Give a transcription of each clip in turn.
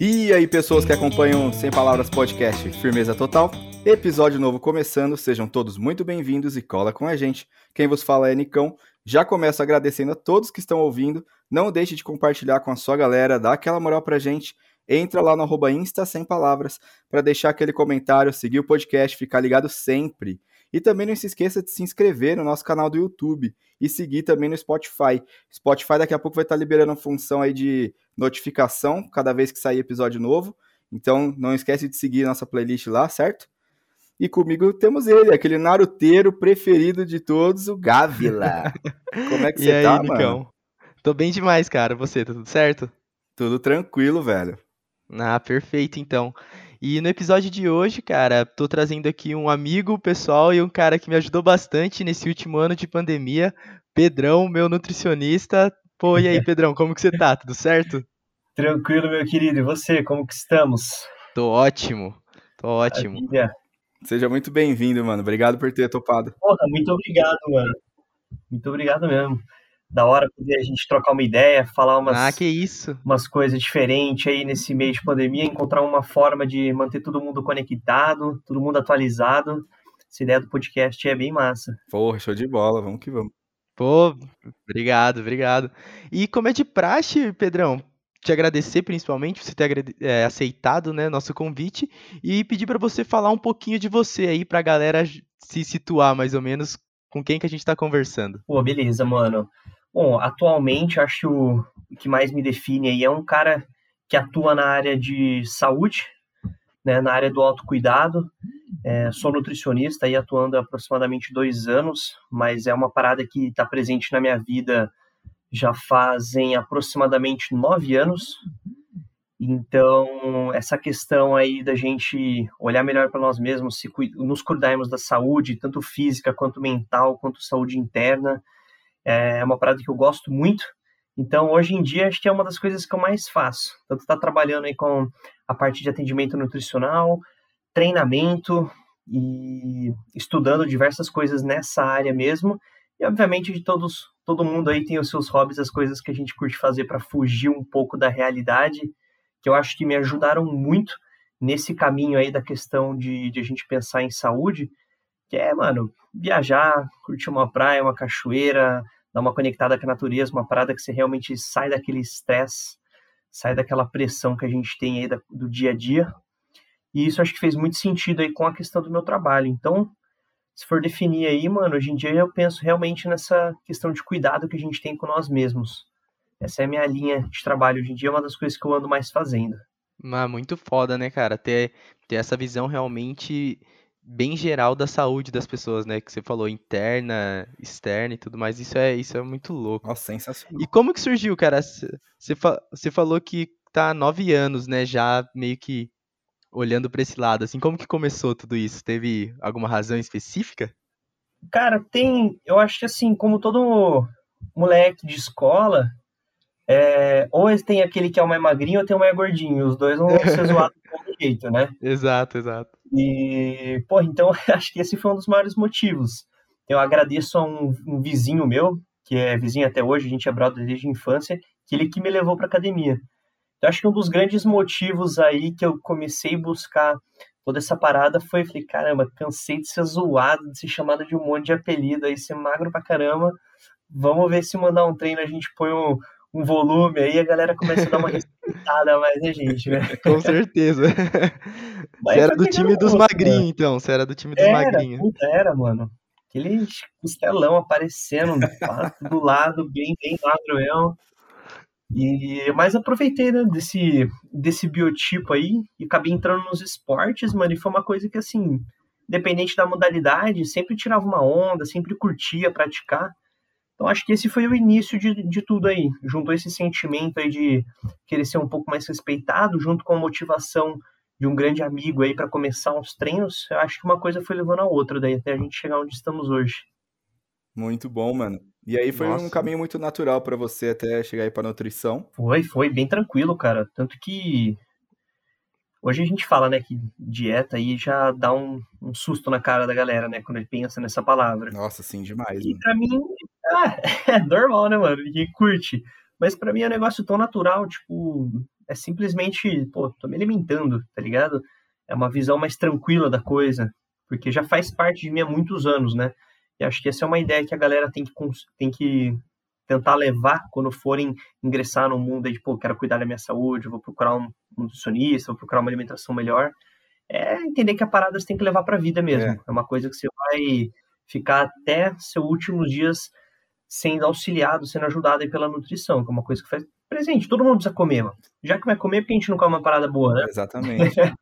E aí, pessoas que acompanham Sem Palavras Podcast, firmeza total. Episódio novo começando, sejam todos muito bem-vindos e cola com a gente. Quem vos fala é Nicão. Já começo agradecendo a todos que estão ouvindo. Não deixe de compartilhar com a sua galera, dá aquela moral pra gente. Entra lá no arroba Insta Sem Palavras para deixar aquele comentário, seguir o podcast, ficar ligado sempre. E também não se esqueça de se inscrever no nosso canal do YouTube e seguir também no Spotify. Spotify daqui a pouco vai estar liberando a função aí de notificação cada vez que sair episódio novo. Então não esquece de seguir nossa playlist lá, certo? E comigo temos ele, aquele naruteiro preferido de todos, o Gávila. Como é que você aí, tá, Nicão? mano? Tô bem demais, cara. Você, tá tudo certo? Tudo tranquilo, velho. Ah, perfeito, então. E no episódio de hoje, cara, tô trazendo aqui um amigo pessoal e um cara que me ajudou bastante nesse último ano de pandemia, Pedrão, meu nutricionista. Pô, e aí, Pedrão, como que você tá? Tudo certo? Tranquilo, meu querido. E você, como que estamos? Tô ótimo. Tô ótimo. Maravilha. Seja muito bem-vindo, mano. Obrigado por ter topado. Porra, muito obrigado, mano. Muito obrigado mesmo. Da hora poder a gente trocar uma ideia, falar umas, Ah, que isso. umas coisas diferentes aí nesse meio de pandemia, encontrar uma forma de manter todo mundo conectado, todo mundo atualizado. Essa ideia do podcast é bem massa. Porra, show de bola. Vamos que vamos. Pô, obrigado, obrigado. E como é de praxe, Pedrão, te agradecer principalmente por você ter é, aceitado, né, nosso convite e pedir para você falar um pouquinho de você aí pra galera j- se situar mais ou menos com quem que a gente tá conversando. Pô, beleza, mano. Bom, atualmente acho que o que mais me define aí é um cara que atua na área de saúde, né, na área do autocuidado. É, sou nutricionista aí atuando há aproximadamente dois anos, mas é uma parada que está presente na minha vida já fazem aproximadamente nove anos. Então, essa questão aí da gente olhar melhor para nós mesmos, se nos cuidarmos da saúde, tanto física quanto mental, quanto saúde interna, é uma parada que eu gosto muito. Então, hoje em dia, acho que é uma das coisas que eu mais faço. Tanto estar trabalhando aí com a parte de atendimento nutricional, treinamento e estudando diversas coisas nessa área mesmo. E, obviamente, de todos, todo mundo aí tem os seus hobbies, as coisas que a gente curte fazer para fugir um pouco da realidade, que eu acho que me ajudaram muito nesse caminho aí da questão de, de a gente pensar em saúde, que é, mano, viajar, curtir uma praia, uma cachoeira, dar uma conectada com a natureza, uma parada que você realmente sai daquele estresse, sai daquela pressão que a gente tem aí do dia a dia. E isso acho que fez muito sentido aí com a questão do meu trabalho. Então, se for definir aí, mano, hoje em dia eu penso realmente nessa questão de cuidado que a gente tem com nós mesmos. Essa é a minha linha de trabalho hoje em dia, é uma das coisas que eu ando mais fazendo. Mas muito foda, né, cara? Ter, ter essa visão realmente bem geral da saúde das pessoas, né? Que você falou interna, externa e tudo mais. Isso é, isso é muito louco. Nossa, sensacional. E como que surgiu, cara? Você fa- você falou que tá há nove anos, né? Já meio que olhando pra esse lado, assim, como que começou tudo isso? Teve alguma razão específica? Cara, tem. Eu acho que assim, como todo moleque de escola, é, ou têm aquele que é o mais magrinho ou tem o mais gordinho. Os dois vão ser zoados do mesmo jeito, né? Exato, exato. E, pô, então acho que esse foi um dos maiores motivos. Eu agradeço a um, um vizinho meu, que é vizinho até hoje, a gente é brother desde a infância, que ele que me levou pra academia. Então acho que um dos grandes motivos aí que eu comecei a buscar toda essa parada foi, falei, caramba, cansei de ser zoado, de ser chamado de um monte de apelido aí, ser magro pra caramba. Vamos ver se mandar um treino a gente põe um, um volume aí, a galera começa a dar uma respeitada mais a gente, né? Com certeza. Mas Você era foi do time dos gosto, magrinhos, então. Você era do time dos magrinhos. puta, era, mano. Aquele costelão aparecendo do lado, bem, bem magro mesmo. E, mas aproveitei, né, desse, desse biotipo aí e acabei entrando nos esportes, mano, e foi uma coisa que, assim, independente da modalidade, sempre tirava uma onda, sempre curtia praticar. Então acho que esse foi o início de, de tudo aí. Juntou esse sentimento aí de querer ser um pouco mais respeitado, junto com a motivação de um grande amigo aí para começar uns treinos. Eu acho que uma coisa foi levando a outra daí até a gente chegar onde estamos hoje. Muito bom, mano. E aí foi um Nossa. caminho muito natural pra você até chegar aí pra nutrição. Foi, foi bem tranquilo, cara. Tanto que Hoje a gente fala, né, que dieta aí já dá um, um susto na cara da galera, né, quando ele pensa nessa palavra. Nossa, sim, demais. E mano. pra mim, ah, é normal, né, mano? Ninguém curte. Mas pra mim é um negócio tão natural, tipo, é simplesmente, pô, tô me alimentando, tá ligado? É uma visão mais tranquila da coisa, porque já faz parte de mim há muitos anos, né? E acho que essa é uma ideia que a galera tem que, tem que tentar levar quando forem ingressar no mundo de, pô, quero cuidar da minha saúde, vou procurar um nutricionista, vou procurar uma alimentação melhor. É entender que a parada você tem que levar pra vida mesmo. É, é uma coisa que você vai ficar até seus últimos dias sendo auxiliado, sendo ajudado aí pela nutrição, que é uma coisa que faz presente. Todo mundo precisa comer, mano. Já que vai comer, porque a gente não come uma parada boa, né? Exatamente.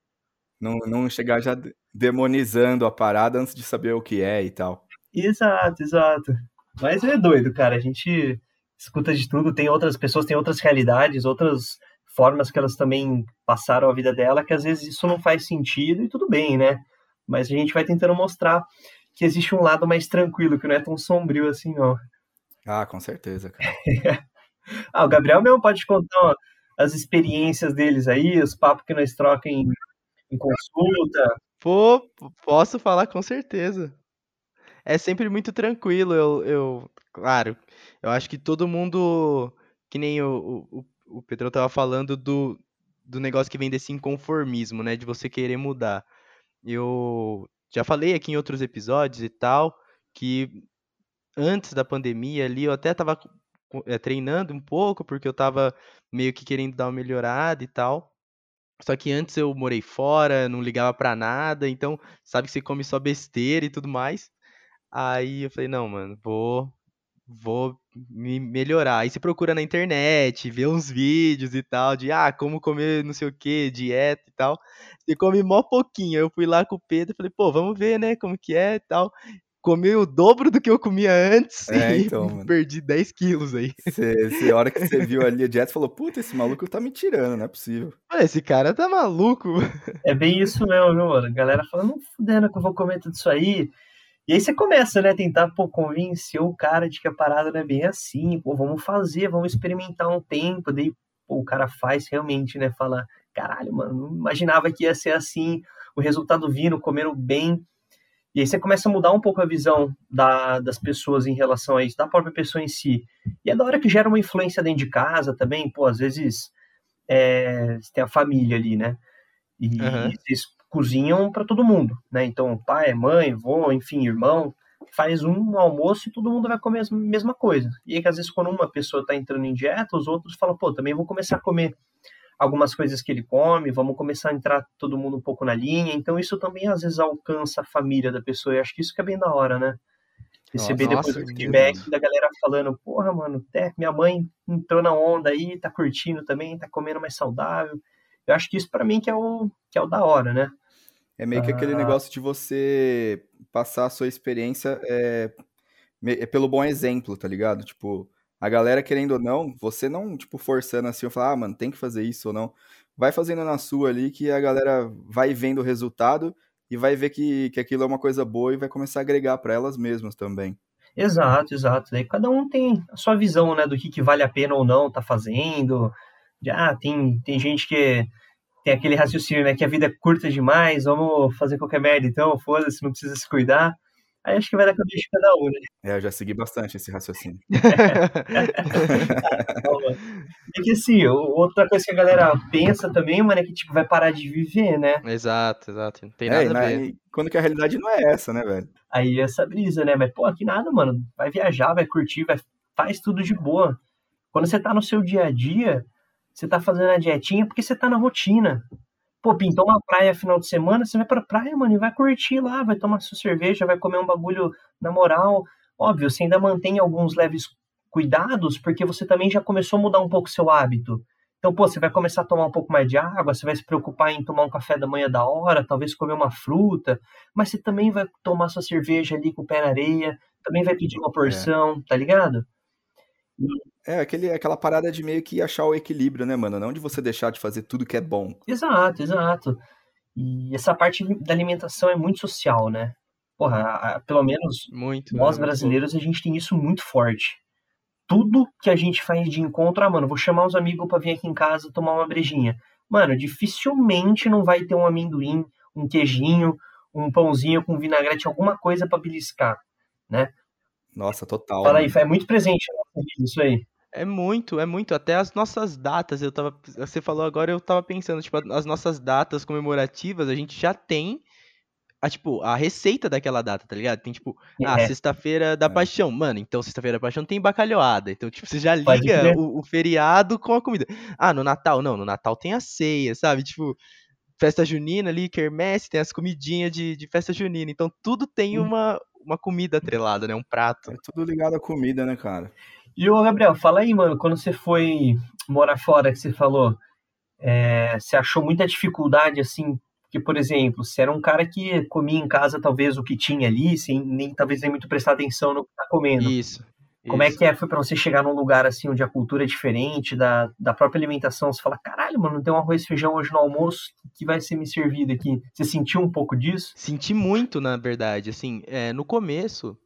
não, não chegar já demonizando a parada antes de saber o que é e tal. Exato, exato. Mas é doido, cara. A gente escuta de tudo, tem outras pessoas, tem outras realidades, outras formas que elas também passaram a vida dela, que às vezes isso não faz sentido e tudo bem, né? Mas a gente vai tentando mostrar que existe um lado mais tranquilo, que não é tão sombrio assim, não. Ah, com certeza, cara. ah, o Gabriel mesmo pode contar ó, as experiências deles aí, os papos que nós trocamos em, em consulta. Pô, posso falar com certeza é sempre muito tranquilo. Eu, eu, claro, eu acho que todo mundo, que nem o, o, o Pedro tava falando do, do negócio que vem desse inconformismo, né, de você querer mudar. Eu já falei aqui em outros episódios e tal, que antes da pandemia ali, eu até tava é, treinando um pouco, porque eu tava meio que querendo dar uma melhorada e tal. Só que antes eu morei fora, não ligava para nada, então sabe que você come só besteira e tudo mais. Aí eu falei, não, mano, vou vou me melhorar. Aí você procura na internet, vê uns vídeos e tal, de ah, como comer não sei o que, dieta e tal. Você come mó pouquinho. Eu fui lá com o Pedro e falei, pô, vamos ver, né, como que é e tal. Comi o dobro do que eu comia antes é, e então, mano. perdi 10 quilos aí. Você, a hora que você viu ali a dieta, falou, puta, esse maluco tá me tirando, não é possível. Esse cara tá maluco. É bem isso mesmo, viu, mano? A galera falando, não fudendo que eu vou comer tudo isso aí. E aí você começa, né, tentar pô, convencer o cara de que a parada não é bem assim, pô, vamos fazer, vamos experimentar um tempo, daí pô, o cara faz realmente, né, fala, caralho, mano, não imaginava que ia ser assim, o resultado vindo, comendo bem, e aí você começa a mudar um pouco a visão da, das pessoas em relação a isso, da própria pessoa em si. E é da hora que gera uma influência dentro de casa também, pô, às vezes é, você tem a família ali, né, e uhum. vocês cozinham para todo mundo, né? Então, pai, mãe, vô, enfim, irmão, faz um almoço e todo mundo vai comer a mesma coisa. E aí, às vezes, quando uma pessoa está entrando em dieta, os outros falam, pô, também vou começar a comer algumas coisas que ele come, vamos começar a entrar todo mundo um pouco na linha. Então, isso também, às vezes, alcança a família da pessoa. E acho que isso que é bem da hora, né? Receber nossa, depois o feedback da galera falando, porra, mano, até minha mãe entrou na onda aí, tá curtindo também, tá comendo mais saudável. Eu acho que isso para mim que é o que é o da hora, né? É meio que aquele ah. negócio de você passar a sua experiência é, é, pelo bom exemplo, tá ligado? Tipo, a galera querendo ou não, você não, tipo, forçando assim, falar, ah, mano, tem que fazer isso ou não. Vai fazendo na sua ali que a galera vai vendo o resultado e vai ver que, que aquilo é uma coisa boa e vai começar a agregar para elas mesmas também. Exato, exato. Daí cada um tem a sua visão, né, do que, que vale a pena ou não tá fazendo. Já ah, tem, tem gente que tem aquele raciocínio, né, que a vida é curta demais, vamos fazer qualquer merda então, foda-se, não precisa se cuidar. Aí acho que vai dar cabeça de cada um, né? É, eu já segui bastante esse raciocínio. é que assim, outra coisa que a galera pensa também, mano, é que tipo, vai parar de viver, né? Exato, exato. Não tem é, nada a ver. quando que a realidade não é essa, né, velho? Aí essa brisa, né? Mas, pô, aqui nada, mano. Vai viajar, vai curtir, vai, faz tudo de boa. Quando você tá no seu dia a dia, você tá fazendo a dietinha porque você tá na rotina. Pô, pintou uma praia final de semana, você vai pra praia, mano, e vai curtir lá, vai tomar sua cerveja, vai comer um bagulho na moral. Óbvio, você ainda mantém alguns leves cuidados, porque você também já começou a mudar um pouco seu hábito. Então, pô, você vai começar a tomar um pouco mais de água, você vai se preocupar em tomar um café da manhã da hora, talvez comer uma fruta, mas você também vai tomar sua cerveja ali com o pé na areia, também vai pedir uma é. porção, é. tá ligado? É, aquele, aquela parada de meio que achar o equilíbrio, né, mano? Não de você deixar de fazer tudo que é bom. Exato, exato. E essa parte da alimentação é muito social, né? Porra, a, a, pelo menos muito, nós né? brasileiros, a gente tem isso muito forte. Tudo que a gente faz de encontro, ah, mano, vou chamar os amigos para vir aqui em casa tomar uma brejinha. mano, dificilmente não vai ter um amendoim, um queijinho, um pãozinho com vinagrete, alguma coisa para beliscar, né? Nossa, total. Fala aí, é muito presente isso aí. É muito, é muito. Até as nossas datas, eu tava. Você falou agora, eu tava pensando, tipo, as nossas datas comemorativas, a gente já tem a, tipo, a receita daquela data, tá ligado? Tem, tipo, ah, é. sexta-feira da é. paixão. Mano, então sexta-feira da paixão tem bacalhoada. Então, tipo, você já liga o, o, feriado com a comida. Ah, no Natal, não, no Natal tem a ceia, sabe? Tipo, festa junina ali, quermesse, tem as comidinhas de, de festa junina. Então, tudo tem hum. uma, uma comida atrelada, né? Um prato. É tudo ligado à comida, né, cara? E o Gabriel, fala aí, mano, quando você foi morar fora, que você falou, é, você achou muita dificuldade, assim, que, por exemplo, se era um cara que comia em casa talvez o que tinha ali, sem nem talvez nem muito prestar atenção no que tá comendo. Isso. Como isso. é que é, foi para você chegar num lugar assim onde a cultura é diferente, da, da própria alimentação? Você fala, caralho, mano, não tem um arroz e feijão hoje no almoço que vai ser me servido aqui. Você sentiu um pouco disso? Senti muito, na verdade. Assim, é, no começo,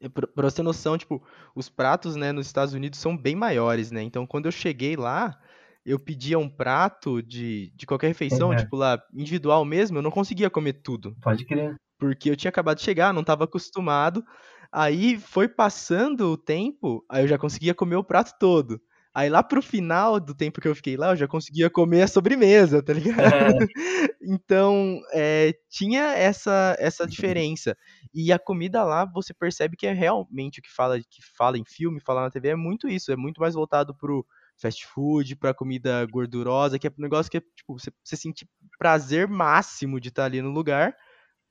é, pra você ter noção, tipo, os pratos, né, nos Estados Unidos são bem maiores, né? Então, quando eu cheguei lá, eu pedia um prato de, de qualquer refeição, uhum. tipo lá, individual mesmo, eu não conseguia comer tudo. Pode crer. Porque eu tinha acabado de chegar, não estava acostumado. Aí foi passando o tempo, aí eu já conseguia comer o prato todo. Aí lá pro final do tempo que eu fiquei lá, eu já conseguia comer a sobremesa, tá ligado? É. então, é, tinha essa, essa diferença. E a comida lá, você percebe que é realmente o que fala, que fala em filme, fala na TV, é muito isso. É muito mais voltado pro fast food, pra comida gordurosa, que é um negócio que é, tipo, você, você sentir prazer máximo de estar tá ali no lugar.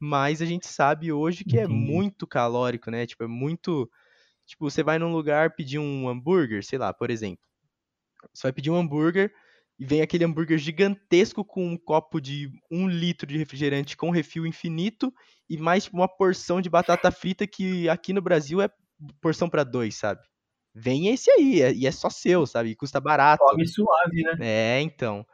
Mas a gente sabe hoje que é é muito calórico, né? Tipo, é muito. Tipo, você vai num lugar pedir um hambúrguer, sei lá, por exemplo. Você vai pedir um hambúrguer e vem aquele hambúrguer gigantesco com um copo de um litro de refrigerante com refil infinito e mais uma porção de batata frita que aqui no Brasil é porção para dois, sabe? Vem esse aí, é, e é só seu, sabe? E custa barato. Come suave, né? É, então.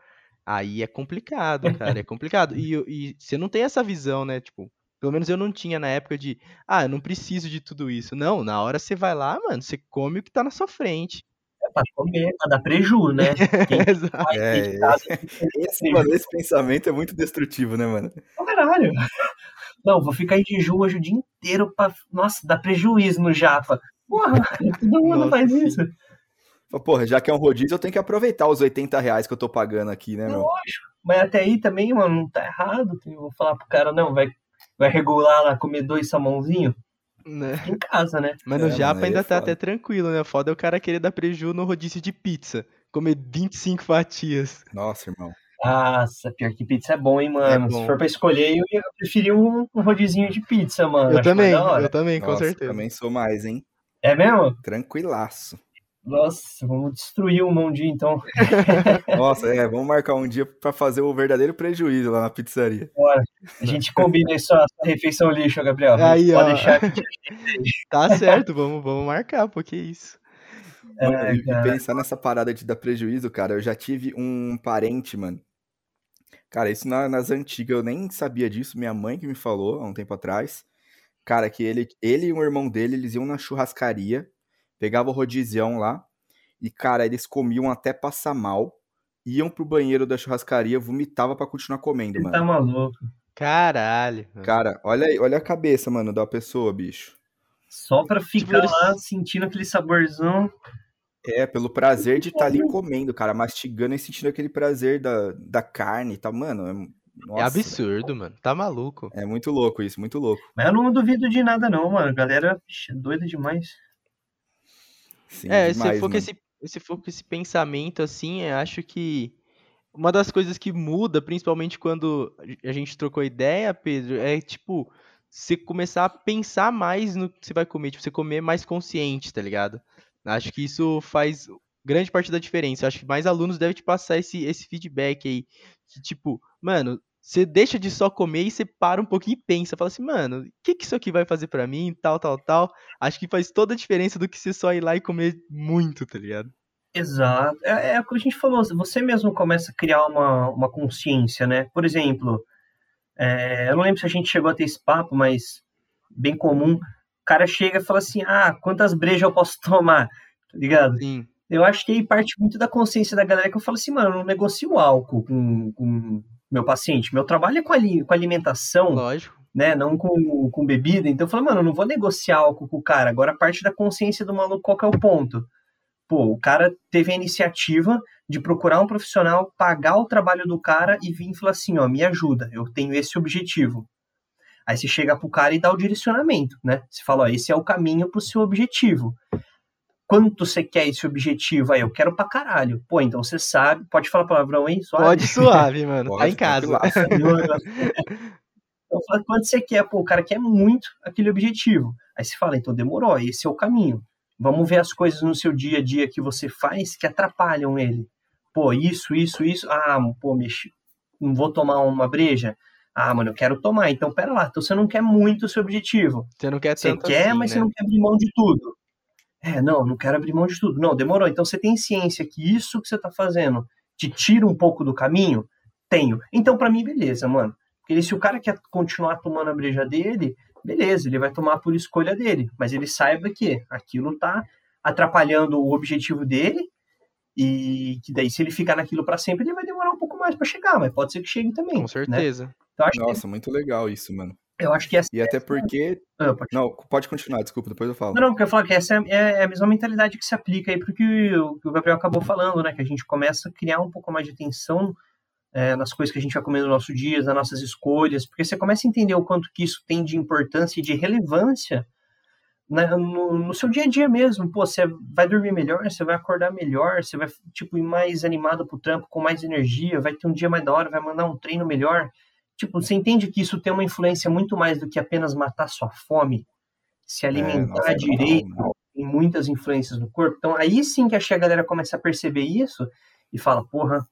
Aí é complicado, cara, é complicado. E, e você não tem essa visão, né? Tipo, pelo menos eu não tinha na época de, ah, eu não preciso de tudo isso. Não, na hora você vai lá, mano, você come o que tá na sua frente pra comer, pra dar preju, né? é, esse, mano, esse pensamento é muito destrutivo, né, mano? Caralho. Não, vou ficar em jejum hoje o dia inteiro pra, nossa, dar prejuízo no japa. Porra, todo mundo nossa. faz isso. Porra, já que é um rodízio, eu tenho que aproveitar os 80 reais que eu tô pagando aqui, né, meu? Lógico. Mas até aí também, mano, não tá errado. Eu vou falar pro cara, não, vai, vai regular lá, comer dois salmãozinhos. Né? Em casa, né? Mas no é, Japa ainda é tá até tranquilo, né? Foda é o cara querer dar preju no rodízio de pizza. Comer 25 fatias. Nossa, irmão. Nossa, pior que pizza é bom, hein, mano? É bom. Se for pra escolher, eu ia preferir um, um rodizinho de pizza, mano. Eu Acho também, eu também, com Nossa, certeza. também sou mais, hein? É mesmo? Tranquilaço. Nossa, vamos destruir o um dia então. Nossa, é, vamos marcar um dia para fazer o verdadeiro prejuízo lá na pizzaria. Bora. A gente combina isso, a refeição lixo, Gabriel. Aí, Pode ó. deixar Tá certo, vamos, vamos marcar, porque é isso. É, e pensar nessa parada de dar prejuízo, cara, eu já tive um parente, mano. Cara, isso na, nas antigas, eu nem sabia disso, minha mãe que me falou há um tempo atrás. Cara, que ele, ele e o irmão dele, eles iam na churrascaria pegava o rodizião lá e, cara, eles comiam até passar mal, iam pro banheiro da churrascaria, vomitava para continuar comendo, mano. Tá maluco. Caralho. Cara, olha aí, olha a cabeça, mano, da pessoa, bicho. Só pra ficar tipo, lá sentindo aquele saborzão. É, pelo prazer de estar tá ali comendo, cara, mastigando e sentindo aquele prazer da, da carne e tal. Mano, é, nossa, é absurdo, mano. Tá maluco. É muito louco isso, muito louco. Mas eu não duvido de nada, não, mano. Galera, é doida demais. Sim, é, demais, se for com esse, se for com esse pensamento assim, eu acho que uma das coisas que muda, principalmente quando a gente trocou ideia, Pedro, é tipo, você começar a pensar mais no que você vai comer, tipo, você comer mais consciente, tá ligado? Acho que isso faz grande parte da diferença. Acho que mais alunos devem te passar esse, esse feedback aí. Que, tipo, mano, você deixa de só comer e você para um pouquinho e pensa, fala assim, mano, o que, que isso aqui vai fazer para mim, tal, tal, tal. Acho que faz toda a diferença do que você só ir lá e comer muito, tá ligado? Exato. É, é o que a gente falou, você mesmo começa a criar uma, uma consciência, né? Por exemplo, é, eu não lembro se a gente chegou a ter esse papo, mas bem comum. O cara chega e fala assim, ah, quantas brejas eu posso tomar? Tá ligado? Sim. Eu acho que aí parte muito da consciência da galera que eu falo assim, mano, eu não negocio álcool com, com meu paciente. Meu trabalho é com, ali, com alimentação. Lógico. Né, não com, com bebida. Então eu falo, mano, eu não vou negociar álcool com o cara. Agora parte da consciência do maluco, qual que é o ponto? Pô, o cara teve a iniciativa de procurar um profissional, pagar o trabalho do cara e vir e falar assim, ó, me ajuda, eu tenho esse objetivo. Aí você chega pro cara e dá o direcionamento, né? Você fala, ó, esse é o caminho pro seu objetivo. Quanto você quer esse objetivo? Aí, eu quero pra caralho. Pô, então você sabe. Pode falar palavrão aí? Suave? Pode suave, mano. Pode, tá em casa. então, fala, quanto você quer? Pô, o cara quer muito aquele objetivo. Aí você fala, então demorou, esse é o caminho. Vamos ver as coisas no seu dia a dia que você faz que atrapalham ele. Pô, isso, isso, isso. Ah, pô, mexi. Não vou tomar uma breja. Ah, mano, eu quero tomar. Então, pera lá. Então, você não quer muito o seu objetivo. Você não quer Você quer, assim, mas né? você não quer abrir mão de tudo. É, não, não quero abrir mão de tudo. Não, demorou. Então, você tem ciência que isso que você tá fazendo te tira um pouco do caminho? Tenho. Então, para mim, beleza, mano. Porque se o cara quer continuar tomando a breja dele, beleza, ele vai tomar por escolha dele, mas ele saiba que aquilo está atrapalhando o objetivo dele e que daí se ele ficar naquilo para sempre, ele vai demorar um pouco mais para chegar, mas pode ser que chegue também. Com né? certeza. Né? Então, Nossa, que... muito legal isso, mano. Eu acho que essa E até porque. Ah, pode... Não, pode continuar, desculpa, depois eu falo. Não, não, porque eu falo que essa é, é a mesma mentalidade que se aplica aí porque o que o Gabriel acabou falando, né? Que a gente começa a criar um pouco mais de atenção é, nas coisas que a gente vai comer no nosso dia, nas nossas escolhas, porque você começa a entender o quanto que isso tem de importância e de relevância né, no, no, seu dia a dia mesmo. Pô, você vai dormir melhor, você vai acordar melhor, você vai, tipo, ir mais animado pro trampo, com mais energia, vai ter um dia mais da hora, vai mandar um treino melhor. Tipo, você entende que isso tem uma influência muito mais do que apenas matar sua fome, se alimentar é, direito, não, não. tem muitas influências no corpo. Então, aí sim que acho que a galera começa a perceber isso e fala, porra,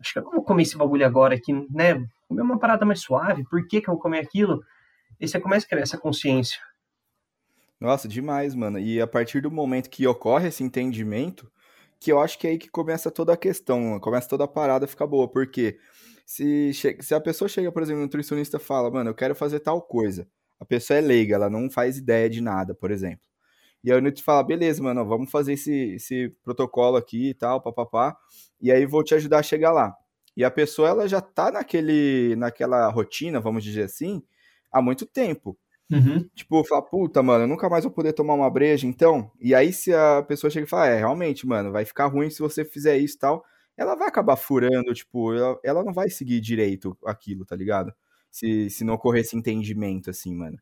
acho que eu não vou comer esse bagulho agora aqui, né? Comer uma parada mais suave, por que, que eu vou comer aquilo? E você começa a criar essa consciência. Nossa, demais, mano. E a partir do momento que ocorre esse entendimento, que eu acho que é aí que começa toda a questão, começa toda a parada a ficar boa, porque se, se a pessoa chega, por exemplo, um nutricionista fala, mano, eu quero fazer tal coisa, a pessoa é leiga, ela não faz ideia de nada, por exemplo. E aí o Nutri fala, beleza, mano, vamos fazer esse, esse protocolo aqui e tal, papapá, e aí vou te ajudar a chegar lá. E a pessoa, ela já tá naquele, naquela rotina, vamos dizer assim, há muito tempo. Uhum. Tipo, fala, puta, mano, eu nunca mais vou poder tomar uma breja, então. E aí, se a pessoa chega e fala, é, realmente, mano, vai ficar ruim se você fizer isso e tal, ela vai acabar furando, tipo, ela, ela não vai seguir direito aquilo, tá ligado? Se, se não ocorrer esse entendimento, assim, mano.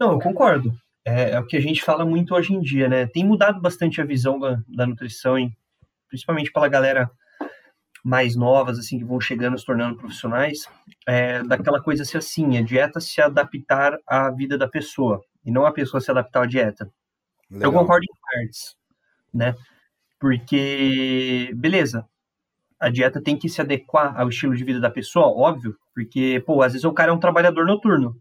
Não, eu concordo. É, é, o que a gente fala muito hoje em dia, né? Tem mudado bastante a visão da, da nutrição, hein? principalmente pela galera mais novas, assim, que vão chegando, se tornando profissionais, é, daquela coisa ser assim, a dieta se adaptar à vida da pessoa, e não a pessoa se adaptar à dieta. Legal. Eu concordo em partes, né? Porque, beleza, a dieta tem que se adequar ao estilo de vida da pessoa, óbvio, porque, pô, às vezes o cara é um trabalhador noturno,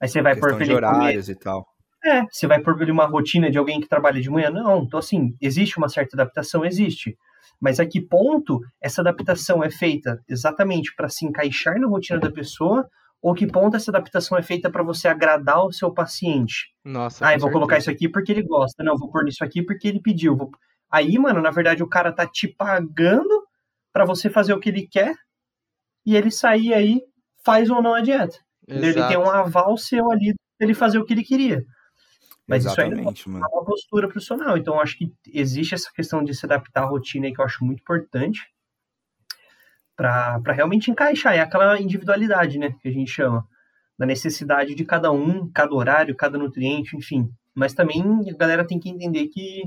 aí você vai por ele horários comer... e tal. É, você vai por uma rotina de alguém que trabalha de manhã? Não, então assim, existe uma certa adaptação, existe. Mas a que ponto essa adaptação é feita exatamente para se encaixar na rotina da pessoa ou que ponto essa adaptação é feita para você agradar o seu paciente? Nossa. Ah, eu vou colocar isso aqui porque ele gosta. Não, vou pôr nisso aqui porque ele pediu. Vou... Aí, mano, na verdade o cara tá te pagando para você fazer o que ele quer e ele sair aí, faz ou não a dieta. Exato. Ele tem um aval seu ali ele fazer o que ele queria. Mas Exatamente, isso ainda é uma postura profissional. Então, acho que existe essa questão de se adaptar à rotina aí que eu acho muito importante para realmente encaixar. É aquela individualidade, né, que a gente chama. Da necessidade de cada um, cada horário, cada nutriente, enfim. Mas também a galera tem que entender que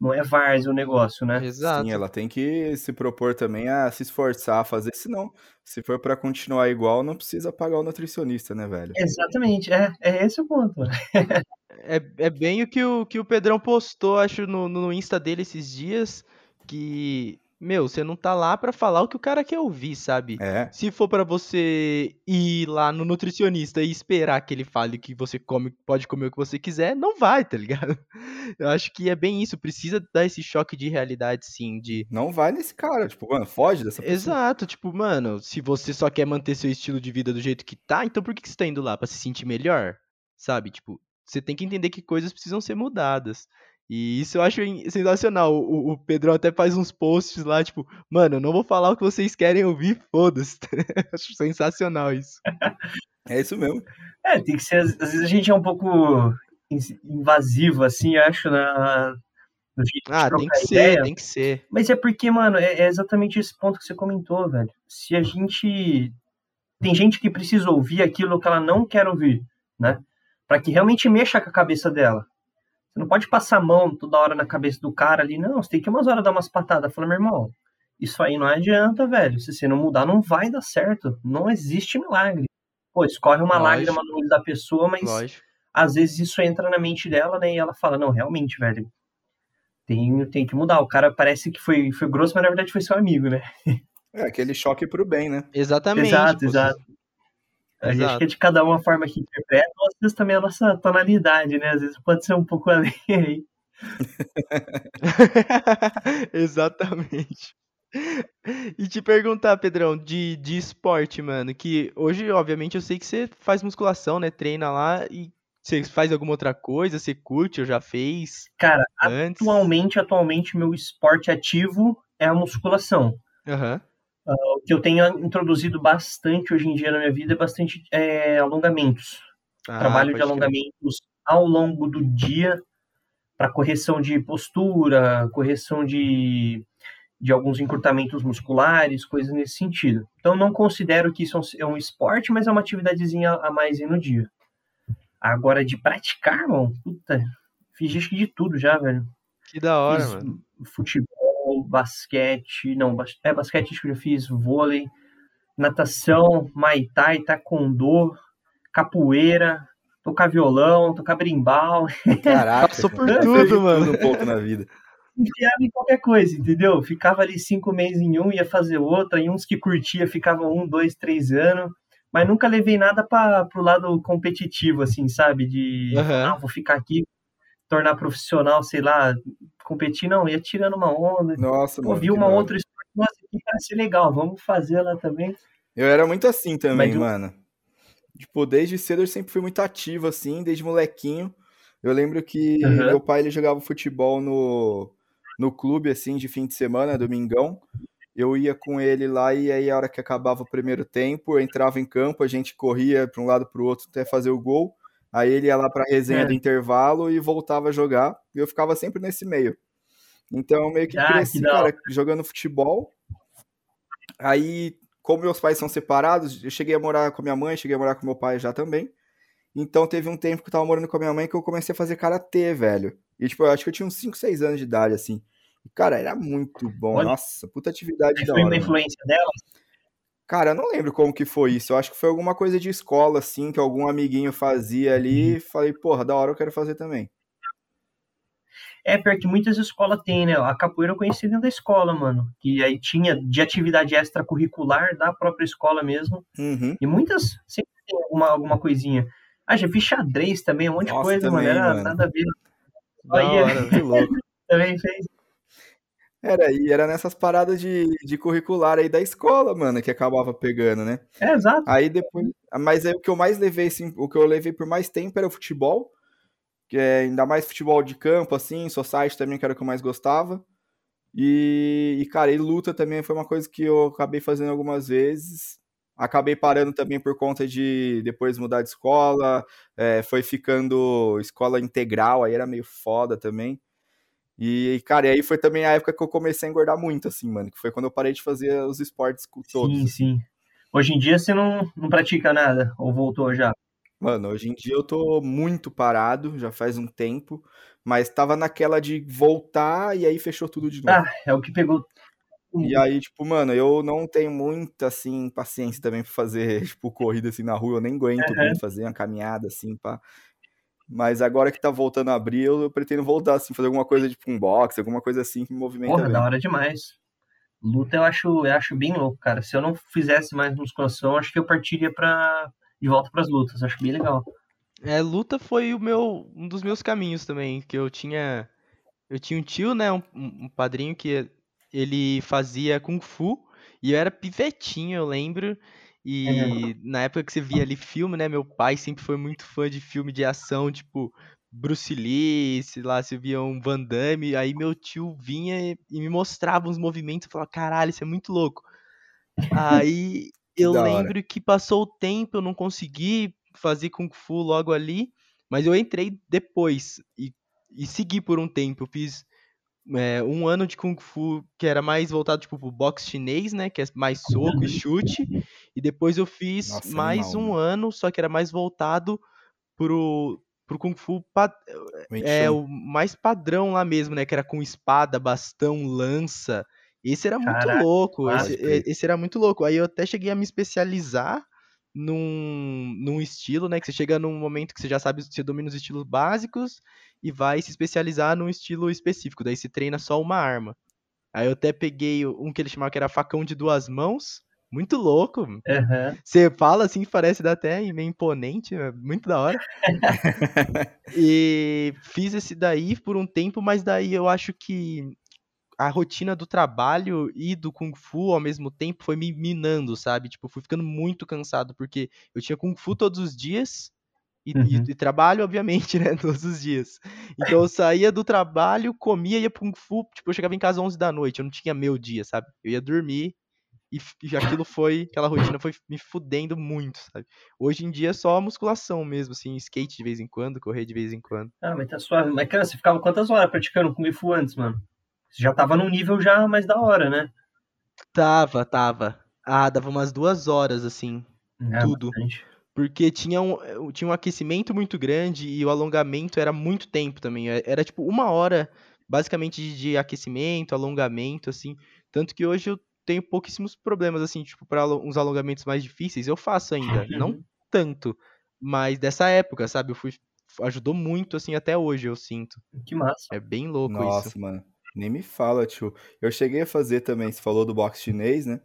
não é várzea o negócio, né? Exato. Sim, ela tem que se propor também a se esforçar a fazer, senão, se for para continuar igual, não precisa pagar o nutricionista, né, velho? Exatamente, é, é esse o ponto. é, é bem o que, o que o Pedrão postou, acho, no, no Insta dele esses dias, que meu, você não tá lá para falar o que o cara quer ouvir, sabe? É. Se for para você ir lá no nutricionista e esperar que ele fale que você come, pode comer o que você quiser, não vai, tá ligado? Eu acho que é bem isso, precisa dar esse choque de realidade, sim, de... Não vai nesse cara, tipo, mano, foge dessa pessoa. Exato, tipo, mano, se você só quer manter seu estilo de vida do jeito que tá, então por que você tá indo lá? Pra se sentir melhor? Sabe? Tipo, você tem que entender que coisas precisam ser mudadas. E isso eu acho sensacional. O, o Pedrão até faz uns posts lá, tipo, mano, eu não vou falar o que vocês querem ouvir, foda-se. acho sensacional isso. É isso mesmo. É, tem que ser. Às vezes a gente é um pouco invasivo, assim, acho, na. ah, tem que ideia. ser, tem que ser. Mas é porque, mano, é, é exatamente esse ponto que você comentou, velho. Se a gente. Tem gente que precisa ouvir aquilo que ela não quer ouvir, né? Para que realmente mexa com a cabeça dela. Você não pode passar a mão toda hora na cabeça do cara ali, não. Você tem que umas horas dar umas patadas. Fala, meu irmão, isso aí não adianta, velho. Se você não mudar, não vai dar certo. Não existe milagre. Pô, escorre uma Lógico. lágrima no olho da pessoa, mas Lógico. às vezes isso entra na mente dela, né? E ela fala, não, realmente, velho, tem, tem que mudar. O cara parece que foi, foi grosso, mas na verdade foi seu amigo, né? É, aquele choque pro bem, né? Exatamente. Exato, exato. A gente acho que é de cada uma forma que interpreta, às vezes também a nossa tonalidade, né? Às vezes pode ser um pouco além aí. Exatamente. E te perguntar, Pedrão, de, de esporte, mano, que hoje, obviamente, eu sei que você faz musculação, né? Treina lá e você faz alguma outra coisa? Você curte ou já fez? Cara, antes? atualmente, atualmente, meu esporte ativo é a musculação. Aham. Uh, o que eu tenho introduzido bastante hoje em dia na minha vida é bastante é, alongamentos. Ah, Trabalho de alongamentos ao longo do dia para correção de postura, correção de, de alguns encurtamentos musculares, coisas nesse sentido. Então, não considero que isso é um esporte, mas é uma atividadezinha a mais no dia. Agora, de praticar, irmão, puta, fiz acho que de tudo já, velho. Que da hora, fiz mano. Futebol, basquete, não, é basquete que eu já fiz, vôlei, natação, muay thai, taekwondo, capoeira, tocar violão, tocar brimbal. Caraca, passou por tudo, mano. um pouco na vida. Enfiava em qualquer coisa, entendeu? Ficava ali cinco meses em um, ia fazer outra, e uns que curtia ficavam um, dois, três anos, mas nunca levei nada para pro lado competitivo, assim, sabe? De, uhum. ah, vou ficar aqui, tornar profissional, sei lá, competir, não, ia tirando uma onda. Nossa, mano. Ouvi uma outra história, nossa, que parece legal, vamos fazer ela também. Eu era muito assim também, Mas, mano. Tipo, desde cedo eu sempre fui muito ativo, assim, desde molequinho. Eu lembro que uhum. meu pai ele jogava futebol no, no clube, assim, de fim de semana, domingão. Eu ia com ele lá e aí a hora que acabava o primeiro tempo, eu entrava em campo, a gente corria para um lado para o outro até fazer o gol. Aí ele ia lá pra resenha é. do intervalo e voltava a jogar. E eu ficava sempre nesse meio. Então, meio que ah, cresci, que cara, jogando futebol. Aí, como meus pais são separados, eu cheguei a morar com minha mãe, cheguei a morar com meu pai já também. Então, teve um tempo que eu tava morando com a minha mãe que eu comecei a fazer karatê, velho. E, tipo, eu acho que eu tinha uns 5, 6 anos de idade, assim. E, cara, era muito bom. Olha, Nossa, puta atividade da hora. Foi uma influência dela? Cara, eu não lembro como que foi isso. Eu acho que foi alguma coisa de escola, assim, que algum amiguinho fazia ali. Uhum. Falei, porra, da hora eu quero fazer também. É, pior que muitas escolas têm, né? A capoeira eu conheci dentro da escola, mano. Que aí tinha de atividade extracurricular da própria escola mesmo. Uhum. E muitas sempre tem alguma, alguma coisinha. Ah, já fiz xadrez também, um monte Nossa, de coisa, também, mano. Era mano. nada a ver. Da aí, hora, que louco. também fez. Era, e era nessas paradas de, de curricular aí da escola, mano, que acabava pegando, né? É, exato. Aí depois. Mas aí o que eu mais levei, assim, o que eu levei por mais tempo era o futebol. Que é ainda mais futebol de campo, assim, society também, que era o que eu mais gostava. E, e, cara, e luta também foi uma coisa que eu acabei fazendo algumas vezes. Acabei parando também por conta de depois mudar de escola. É, foi ficando escola integral, aí era meio foda também. E, cara, e aí foi também a época que eu comecei a engordar muito, assim, mano. Que foi quando eu parei de fazer os esportes todos. Sim, sim. Hoje em dia você não, não pratica nada? Ou voltou já? Mano, hoje em dia eu tô muito parado, já faz um tempo. Mas tava naquela de voltar e aí fechou tudo de novo. Ah, é o que pegou. E aí, tipo, mano, eu não tenho muita, assim, paciência também pra fazer, tipo, corrida assim na rua. Eu nem aguento uhum. fazer uma caminhada, assim, pra... Mas agora que tá voltando a abrir, eu, pretendo voltar, assim, fazer alguma coisa tipo um boxe, alguma coisa assim que me movimenta. Porra, bem. da hora demais. Luta eu acho, eu acho bem louco, cara. Se eu não fizesse mais musculação, acho que eu partiria pra, de volta pras lutas. Acho bem legal. É, luta foi o meu, um dos meus caminhos também, que eu tinha, eu tinha um tio, né, um, um padrinho que ele fazia kung fu e eu era pivetinho, eu lembro. E é. na época que você via ali filme, né? Meu pai sempre foi muito fã de filme de ação, tipo Bruce Lee, sei lá, se via um Van Damme, aí meu tio vinha e me mostrava uns movimentos, eu falava, caralho, isso é muito louco. Aí eu lembro que passou o tempo, eu não consegui fazer Kung Fu logo ali, mas eu entrei depois e, e segui por um tempo. Eu fiz é, um ano de Kung Fu que era mais voltado tipo, pro boxe chinês, né? Que é mais soco e chute. Depois eu fiz Nossa, mais animal, um ano, só que era mais voltado pro, pro Kung Fu é, o mais padrão lá mesmo, né? Que era com espada, bastão, lança. Esse era muito Caraca, louco. Esse, esse, era muito louco. Aí eu até cheguei a me especializar num, num estilo, né? Que você chega num momento que você já sabe, você domina os estilos básicos e vai se especializar num estilo específico. Daí você treina só uma arma. Aí eu até peguei um que ele chamava que era facão de duas mãos. Muito louco. Uhum. Você fala assim, parece até meio imponente, é muito da hora. e fiz esse daí por um tempo, mas daí eu acho que a rotina do trabalho e do Kung Fu ao mesmo tempo foi me minando, sabe? Tipo, fui ficando muito cansado, porque eu tinha Kung Fu todos os dias e, uhum. e, e trabalho, obviamente, né? Todos os dias. Então eu saía do trabalho, comia, ia pro Kung Fu, tipo, eu chegava em casa às 11 da noite, eu não tinha meu dia, sabe? Eu ia dormir e, e aquilo foi, aquela rotina foi me fudendo muito, sabe? Hoje em dia é só musculação mesmo, assim, skate de vez em quando, correr de vez em quando. Ah, mas tá suave. Mas, cara, você ficava quantas horas praticando Kung Fu antes, mano? Você já tava num nível já mais da hora, né? Tava, tava. Ah, dava umas duas horas, assim. É, tudo. Bastante. Porque tinha um, tinha um aquecimento muito grande e o alongamento era muito tempo também. É, era tipo uma hora, basicamente, de aquecimento, alongamento, assim. Tanto que hoje eu tenho pouquíssimos problemas, assim, tipo, para uns alongamentos mais difíceis. Eu faço ainda. Não uhum. tanto. Mas dessa época, sabe? Eu fui. Ajudou muito, assim, até hoje, eu sinto. Que massa. É bem louco Nossa, isso. Nossa, mano. Nem me fala, tio. Eu cheguei a fazer também, você falou do boxe chinês, né?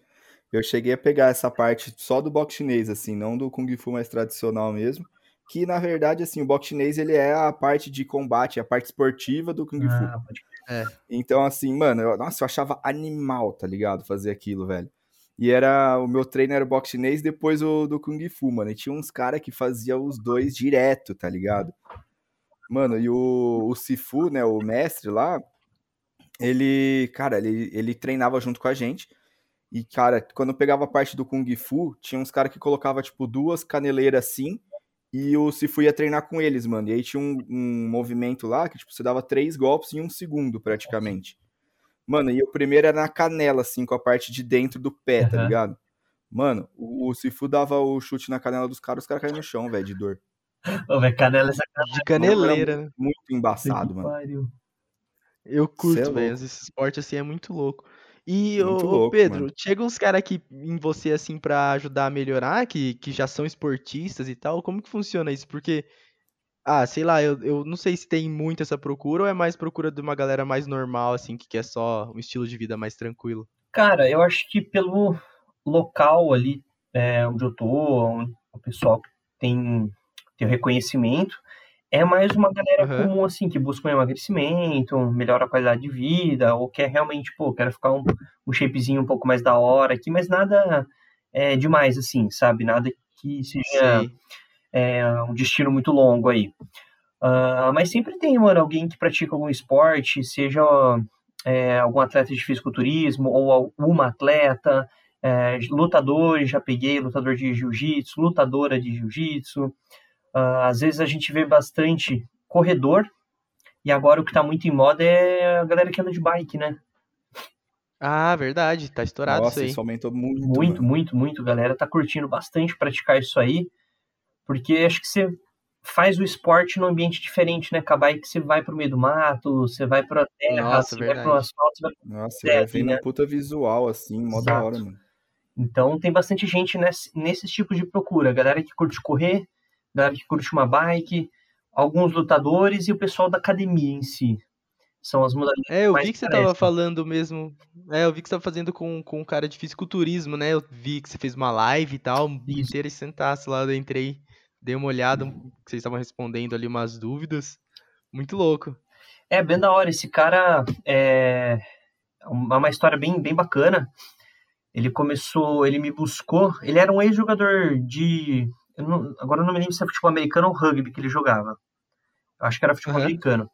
Eu cheguei a pegar essa parte só do boxe chinês, assim, não do Kung Fu mais tradicional mesmo. Que, na verdade, assim, o boxe chinês, ele é a parte de combate, a parte esportiva do Kung Fu. É. Então, assim, mano, eu, nossa, eu achava animal, tá ligado? Fazer aquilo, velho. E era, o meu treino era o boxe chinês, depois o do Kung Fu, mano. E tinha uns caras que faziam os dois direto, tá ligado? Mano, e o, o Sifu, né, o mestre lá, ele, cara, ele, ele treinava junto com a gente. E, cara, quando pegava a parte do Kung Fu, tinha uns caras que colocava, tipo, duas caneleiras assim, e o Sifu ia treinar com eles, mano. E aí tinha um, um movimento lá que, tipo, você dava três golpes em um segundo, praticamente. Mano, e o primeiro era na canela, assim, com a parte de dentro do pé, uhum. tá ligado? Mano, o, o Sifu dava o chute na canela dos caras, os caras caíam no chão, velho, de dor. Ô, velho, canela essa De caneleira, né? Muito embaçado, mano. Pariu. Eu curto, é velho. Esse esporte assim é muito louco. E, muito ô, louco, Pedro, mano. chega uns caras aqui em você assim para ajudar a melhorar, que, que já são esportistas e tal. Como que funciona isso? Porque, ah, sei lá, eu, eu não sei se tem muito essa procura ou é mais procura de uma galera mais normal, assim, que quer só um estilo de vida mais tranquilo. Cara, eu acho que pelo local ali é, onde eu tô, onde o pessoal tem, tem o reconhecimento, é mais uma galera uhum. comum, assim, que busca um emagrecimento, melhora a qualidade de vida, ou quer realmente, pô, quero ficar um, um shapezinho um pouco mais da hora aqui, mas nada é, demais, assim, sabe? Nada que seja é, um destino muito longo aí. Uh, mas sempre tem, mano, alguém que pratica algum esporte, seja é, algum atleta de fisiculturismo, ou uma atleta, é, lutadores, já peguei lutador de jiu-jitsu, lutadora de jiu-jitsu, Uh, às vezes a gente vê bastante corredor, e agora o que está muito em moda é a galera que anda de bike, né? Ah, verdade, tá estourado Nossa, isso aí. isso aumentou muito. Muito, mano. muito, muito. A galera tá curtindo bastante praticar isso aí, porque acho que você faz o esporte num ambiente diferente, né? Com a bike você vai pro meio do mato, você vai pra terra, Nossa, você verdade. vai pro asfalto, você vai pro Nossa, você vai vendo né? puta visual, assim, mó da hora, mano. Então tem bastante gente nesse, nesses tipos de procura. A galera que curte correr, galera que curte uma bike, alguns lutadores e o pessoal da academia em si. São as modalidades. É, eu vi que você estava falando mesmo. É, eu vi que você estava fazendo com, com um cara de fisiculturismo, né? Eu vi que você fez uma live e tal, Isso. inteira e sentasse lá, eu entrei, dei uma olhada, que vocês estavam respondendo ali umas dúvidas. Muito louco. É, bem da hora. Esse cara é uma história bem, bem bacana. Ele começou, ele me buscou. Ele era um ex-jogador de não, agora eu não me lembro se é futebol americano ou rugby que ele jogava. Eu acho que era futebol Aham. americano.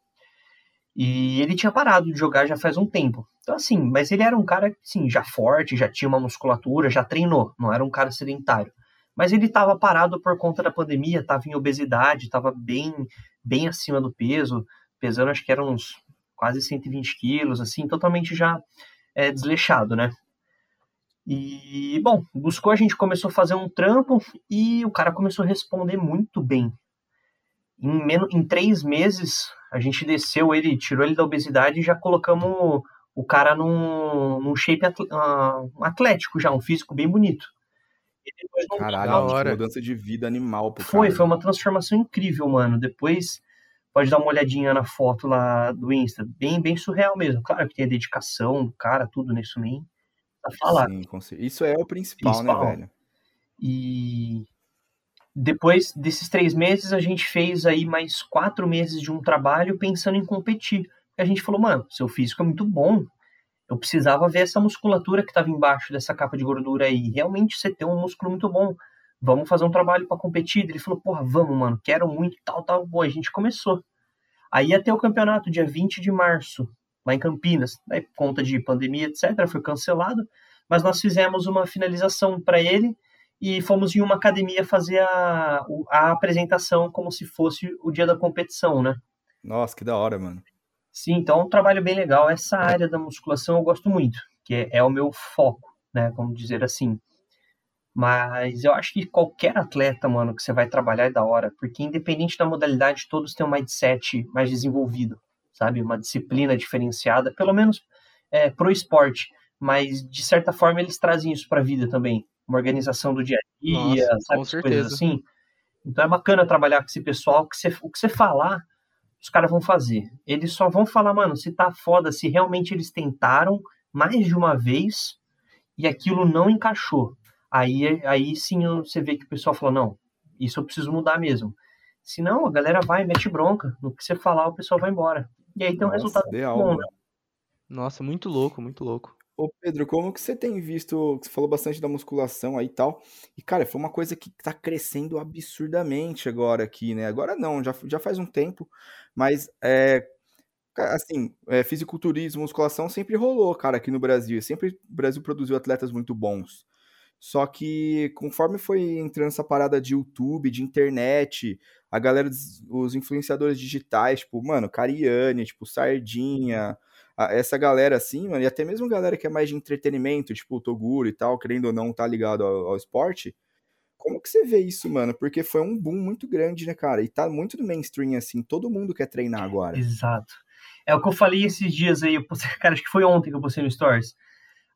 E ele tinha parado de jogar já faz um tempo. Então, assim, mas ele era um cara, assim, já forte, já tinha uma musculatura, já treinou, não era um cara sedentário. Mas ele estava parado por conta da pandemia, estava em obesidade, estava bem, bem acima do peso, pesando acho que eram uns quase 120 quilos, assim, totalmente já é, desleixado, né? E, bom, buscou, a gente começou a fazer um trampo e o cara começou a responder muito bem. Em, menos, em três meses, a gente desceu ele, tirou ele da obesidade e já colocamos o cara num, num shape atl- ah, um atlético já, um físico bem bonito. Caralho, tipo, hora. mudança de vida animal pro foi, cara. foi uma transformação incrível, mano. Depois pode dar uma olhadinha na foto lá do Insta. Bem, bem surreal mesmo. Claro que tem a dedicação do cara, tudo nisso nem falado. Sim, Isso é o principal, né, Principal. velho? E depois desses três meses, a gente fez aí mais quatro meses de um trabalho pensando em competir. A gente falou, mano, seu físico é muito bom. Eu precisava ver essa musculatura que estava embaixo dessa capa de gordura aí. Realmente você tem um músculo muito bom. Vamos fazer um trabalho para competir. Ele falou, porra, vamos, mano, quero muito, tal, tal. Bom, a gente começou. Aí ter o campeonato, dia 20 de março, lá em Campinas. Daí, por conta de pandemia, etc., foi cancelado. Mas nós fizemos uma finalização para ele e fomos em uma academia fazer a, a apresentação como se fosse o dia da competição, né? Nossa, que da hora, mano. Sim, então é um trabalho bem legal. Essa área da musculação eu gosto muito, que é, é o meu foco, né? Vamos dizer assim. Mas eu acho que qualquer atleta, mano, que você vai trabalhar é da hora, porque independente da modalidade, todos têm um mindset mais desenvolvido, sabe? Uma disciplina diferenciada, pelo menos é, pro esporte. Mas de certa forma eles trazem isso pra vida também, uma organização do dia a dia, Nossa, sabe? com certeza. Coisas assim. Então é bacana trabalhar com esse pessoal, que você, o que você falar, os caras vão fazer. Eles só vão falar, mano, se tá foda, se realmente eles tentaram mais de uma vez e aquilo não encaixou. Aí, aí sim você vê que o pessoal fala, não, isso eu preciso mudar mesmo. Senão a galera vai, mete bronca. No que você falar, o pessoal vai embora. E aí tem um Nossa, resultado ideal, bom, né? Nossa, muito louco, muito louco. Ô, Pedro, como que você tem visto, você falou bastante da musculação aí e tal, e cara, foi uma coisa que tá crescendo absurdamente agora aqui, né? Agora não, já, já faz um tempo, mas é, assim, é, fisiculturismo, musculação sempre rolou, cara, aqui no Brasil, sempre o Brasil produziu atletas muito bons. Só que conforme foi entrando essa parada de YouTube, de internet, a galera, os influenciadores digitais, tipo, mano, Cariani, tipo, Sardinha, essa galera assim, mano, e até mesmo galera que é mais de entretenimento, tipo Toguro e tal, querendo ou não tá ligado ao, ao esporte, como que você vê isso, mano? Porque foi um boom muito grande, né, cara? E tá muito no mainstream, assim, todo mundo quer treinar agora. Exato. É o que eu falei esses dias aí, eu postei- cara, acho que foi ontem que eu postei no Stories.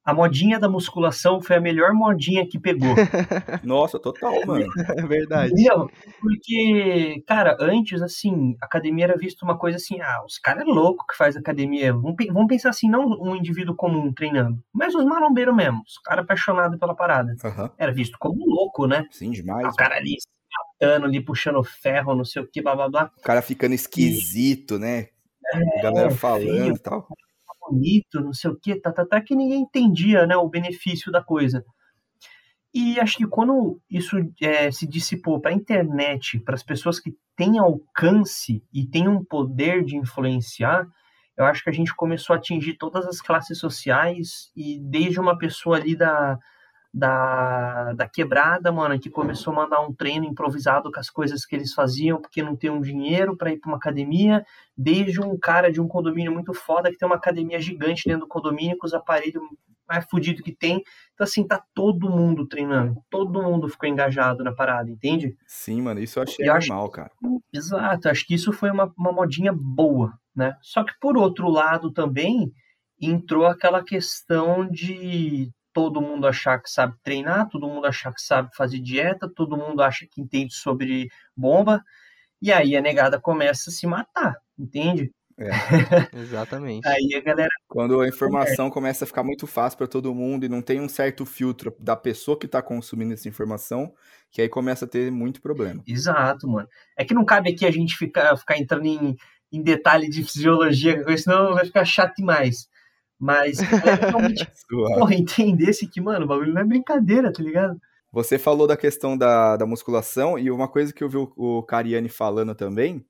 A modinha da musculação foi a melhor modinha que pegou. Nossa, total, mano. É verdade. Entendeu? Porque, cara, antes, assim, a academia era vista uma coisa assim, ah, os caras é louco que faz academia. Vamos, pe- vamos pensar assim, não um indivíduo comum treinando, mas os marombeiros mesmo, os caras apaixonados pela parada. Aham, Era visto como louco, né? sim, demais. o cara ali se matando, ali puxando ferro, não sei o que, blá blá blá. O cara ficando esquisito, né? A galera É, falando e tal. Bonito, não sei o que, tá, tá, tá, que ninguém entendia, né, o benefício da coisa. E acho que quando isso é, se dissipou para a internet, para as pessoas que têm alcance e têm um poder de influenciar, eu acho que a gente começou a atingir todas as classes sociais e desde uma pessoa ali da, da, da quebrada, mano, que começou a mandar um treino improvisado com as coisas que eles faziam porque não tem um dinheiro para ir para uma academia, desde um cara de um condomínio muito foda que tem uma academia gigante dentro do condomínio com os aparelhos mais fudidos que tem. Então, assim, tá todo mundo treinando, todo mundo ficou engajado na parada, entende? Sim, mano, isso eu achei Eu acho- cara. Exato, acho que isso foi uma, uma modinha boa, né? Só que por outro lado também entrou aquela questão de todo mundo achar que sabe treinar, todo mundo achar que sabe fazer dieta, todo mundo acha que entende sobre bomba, e aí a negada começa a se matar, entende? Exatamente. Aí a galera Quando a informação começa a ficar muito fácil pra todo mundo e não tem um certo filtro da pessoa que tá consumindo essa informação, que aí começa a ter muito problema. Exato, mano. É que não cabe aqui a gente ficar, ficar entrando em, em detalhe de fisiologia, senão vai ficar chato demais. Mas é realmente, porra, entendesse que, mano, o bagulho não é brincadeira, tá ligado? Você falou da questão da, da musculação e uma coisa que eu vi o, o Cariani falando também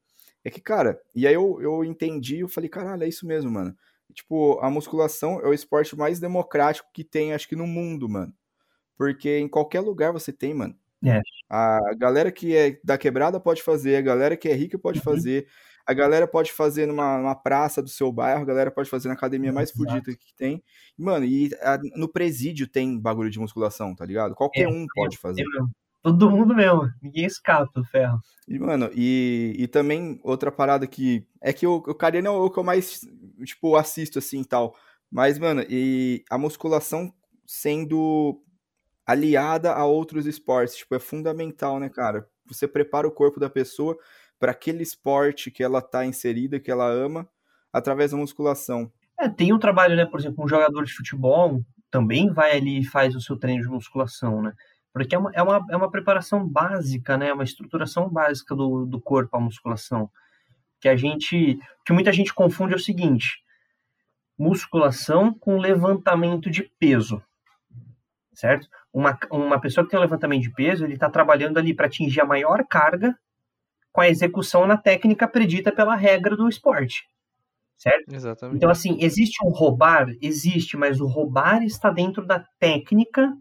É que, cara, e aí eu, eu entendi, eu falei, caralho, é isso mesmo, mano. Tipo, a musculação é o esporte mais democrático que tem, acho que no mundo, mano. Porque em qualquer lugar você tem, mano. É. A galera que é da quebrada pode fazer, a galera que é rica pode Uhum. fazer, a galera pode fazer numa, numa praça do seu bairro, a galera pode fazer na academia mais Exato. fodida que tem. Mano, e a- no presídio tem bagulho de musculação, tá ligado? Qualquer É, um pode fazer. É. Todo mundo mesmo. Ninguém escapa do ferro. E, mano, e, e também outra parada que. É que o, o Kariano é o que eu mais, tipo, assisto assim e tal. Mas, mano, e a musculação sendo aliada a outros esportes, tipo, é fundamental, né, cara? Você prepara o corpo da pessoa para aquele esporte que ela tá inserida, que ela ama, através da musculação. É, tem um trabalho, né? Por exemplo, um jogador de futebol também vai ali e faz o seu treino de musculação, né? Porque é uma, é uma, é uma preparação básica, né? Uma estruturação básica do, do corpo, a musculação. Que a gente. que muita gente confunde é o seguinte: musculação com levantamento de peso. Certo? Uma, uma pessoa que tem um levantamento de peso, ele está trabalhando ali para atingir a maior carga com a execução na técnica predita pela regra do esporte. Certo? Exatamente. Então, assim, existe um roubar? Existe, mas o roubar está dentro da técnica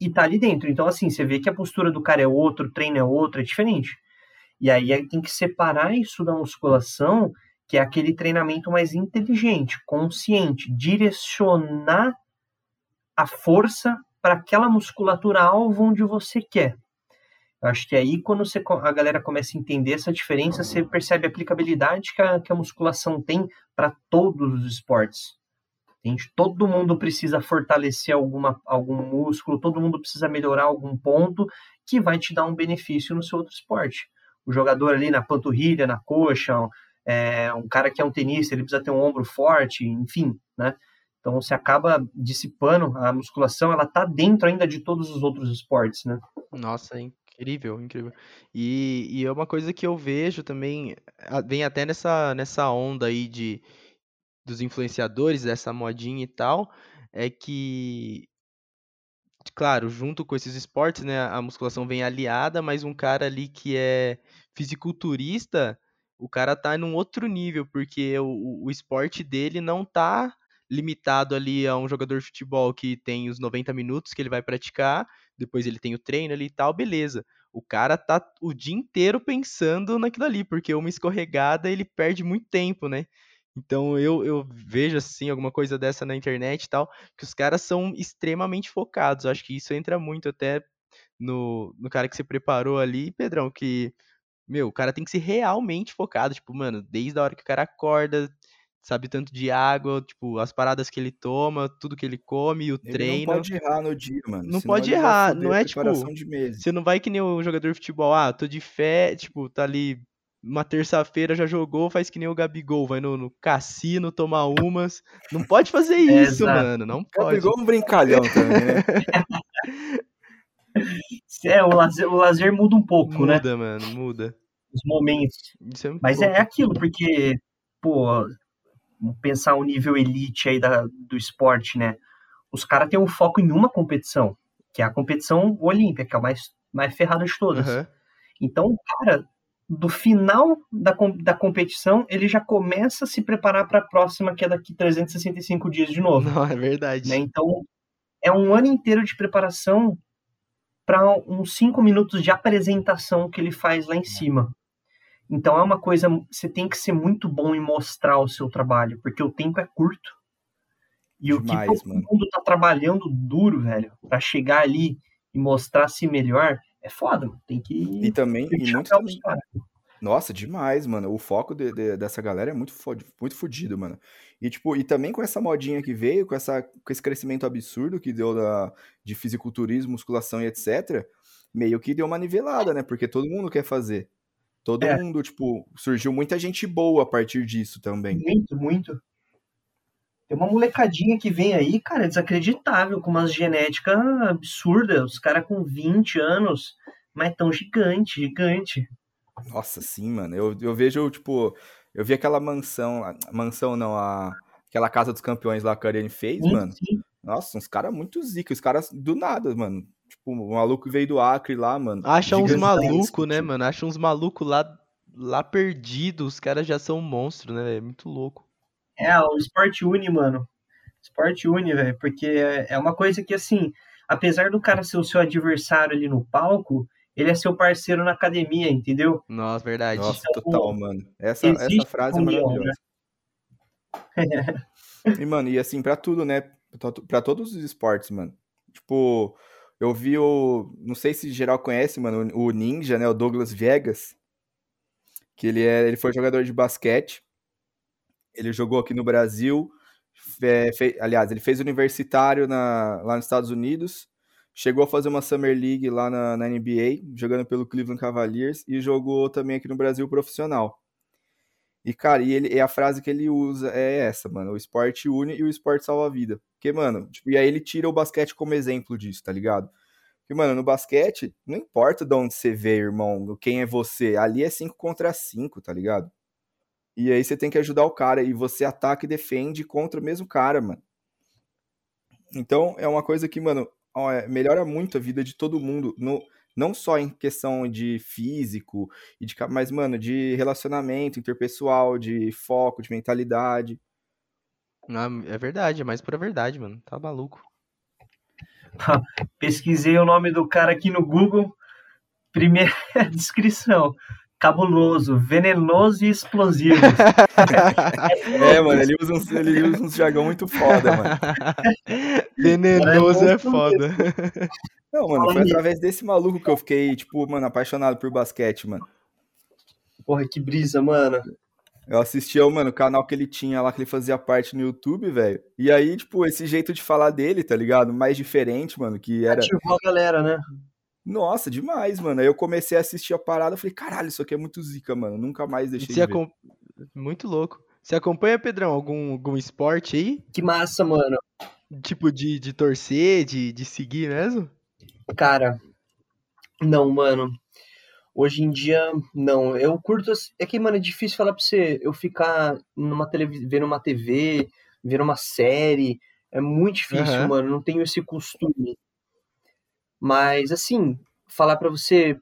e tá ali dentro. Então, assim, você vê que a postura do cara é outra, o treino é outro, é diferente. E aí aí tem que separar isso da musculação, que é aquele treinamento mais inteligente, consciente, direcionar a força para aquela musculatura alvo onde você quer. Acho que aí, quando você, a galera começa a entender essa diferença, você percebe a aplicabilidade que a, que a musculação tem para todos os esportes. Entende? Todo mundo precisa fortalecer alguma, algum músculo, todo mundo precisa melhorar algum ponto que vai te dar um benefício no seu outro esporte. O jogador ali na panturrilha, na coxa, é, um cara que é um tenista, ele precisa ter um ombro forte, enfim, né? Então você acaba dissipando a musculação, ela tá dentro ainda de todos os outros esportes, né? Nossa, é incrível, incrível. E, e é uma coisa que eu vejo também, a- vem até nessa, nessa onda aí de, dos influenciadores, dessa modinha e tal, é que, claro, junto com esses esportes, né, a musculação vem aliada, mas um cara ali que é fisiculturista, o cara tá num outro nível, porque o- o esporte dele não tá limitado ali a um jogador de futebol que tem os 90 minutos que ele vai praticar, depois ele tem o treino ali e tal, beleza. O cara tá o dia inteiro pensando naquilo ali, porque uma escorregada ele perde muito tempo, né? Então eu, eu vejo assim alguma coisa dessa na internet e tal, que os caras são extremamente focados. Acho que isso entra muito até no, no cara que se preparou ali, Pedrão, que, meu, o cara tem que ser realmente focado, tipo, mano, desde a hora que o cara acorda, sabe tanto de água, tipo, as paradas que ele toma, tudo que ele come, o Ele treino. não pode errar no dia, mano. Não senão pode errar, não é, tipo. Você não vai que nem o jogador de futebol, ah, tô de fé, tipo, tá ali uma terça-feira já jogou, faz que nem o Gabigol, vai no, no cassino tomar umas. Não pode fazer isso, exato. mano, não pode. Gabigol é um brincalhão também, né? É, o lazer, o lazer muda um pouco, né? Muda, mano, muda. Os momentos. É Mas louco. é aquilo, porque, pô, pensar o nível elite aí da, do esporte, né? Os caras têm um foco em uma competição, que é a competição olímpica, que é a mais, mais ferrada de todas. Aham. Então, o cara, do final da, da competição, ele já começa a se preparar para a próxima, que é daqui 365 dias de novo. Não, é verdade. né? Então, é um ano inteiro de preparação para uns cinco minutos de apresentação que ele faz lá em cima. Então, é uma coisa, você tem que ser muito bom em mostrar o seu trabalho, porque o tempo é curto. E o Demais, que todo mundo tá trabalhando duro, velho, para chegar ali e mostrar-se melhor, é foda, mano. Tem que, E também, tem que e muito caras. Nossa, demais, mano. O foco de- de- dessa galera é muito, fod- muito fodido, mano. E, tipo, e também com essa modinha que veio, com, essa, com esse crescimento absurdo que deu da, de fisiculturismo, musculação e etc., meio que deu uma nivelada, né? Porque todo mundo quer fazer. Todo É. mundo, tipo, surgiu muita gente boa a partir disso também. Muito, muito. Tem uma molecadinha que vem aí, cara, desacreditável, com umas genéticas absurdas. Os caras com 20 anos, mas tão gigante, gigante. Nossa, sim, mano. Eu, eu vejo, tipo, eu vi aquela mansão, mansão não, a, aquela casa dos campeões lá que a Ariane fez, Sim, mano. sim. Nossa, uns caras muito zica, os caras do nada, mano. Tipo, o maluco veio do Acre lá, mano. Acha uns malucos, né, mano? Acha uns malucos lá lá perdido, os caras já são um monstro, né? É muito louco. É, o Sport Uni, mano. Sport Uni, velho, porque é uma coisa que, assim, apesar do cara ser o seu adversário ali no palco, ele é seu parceiro na academia, entendeu? Nossa, verdade. Nossa, então, total, mano. Essa, essa frase é maravilhosa. Né? e, mano, e assim, pra tudo, né? Pra todos os esportes, mano. Tipo, eu vi o. Não sei se geral conhece, mano, o Ninja, né? O Douglas Viegas. Que ele, é, ele foi jogador de basquete. Ele jogou aqui no Brasil. É, fez, aliás, ele fez universitário na, lá nos Estados Unidos Chegou a fazer uma Summer League lá na, na, NBA, jogando pelo Cleveland Cavaliers, e jogou também aqui no Brasil profissional. E, cara, e, ele, e a frase que ele usa é essa, mano: o esporte une e o esporte salva a vida. Porque, mano, tipo, e aí ele tira o basquete como exemplo disso, tá ligado? Porque, mano, no basquete, não importa de onde você vê, irmão, quem é você, ali é 5 contra 5, tá ligado? E aí você tem que ajudar o cara, e você ataca e defende contra o mesmo cara, mano. Então, é uma coisa que, mano, é, melhora muito a vida de todo mundo, no, não só em questão de físico, e de, mas, mano, de relacionamento interpessoal, de foco, de mentalidade. Não, é verdade, é mais pura verdade, mano. Tá maluco. Pesquisei o nome do cara aqui no Google. Primeira descrição cabuloso, venenoso e explosivo. é, mano, ele usa, uns, ele usa uns jargão muito foda, mano. Venenoso é, é foda. Não, mano, foi através desse maluco que eu fiquei, tipo, mano, apaixonado por basquete, mano. Porra, que brisa, mano. Eu assistia, mano, o canal que ele tinha lá, que ele fazia parte no YouTube, velho. E aí, tipo, esse jeito de falar dele, tá ligado? Mais diferente, mano, que era... Ativou a galera, né? Nossa, demais, mano. Aí eu comecei a assistir a parada, falei, caralho, isso aqui é muito zica, mano. Nunca mais deixei de ver. Muito louco. Você acompanha, Pedrão, algum, algum esporte aí? Que massa, mano. Tipo, de, de torcer, de, de seguir mesmo? Cara, não, mano. Hoje em dia, não. Eu curto. É que, mano, é difícil falar pra você eu ficar numa televisão, vendo uma TV, vendo uma série. É muito difícil, uhum. mano. Não tenho esse costume. Mas, assim, falar para você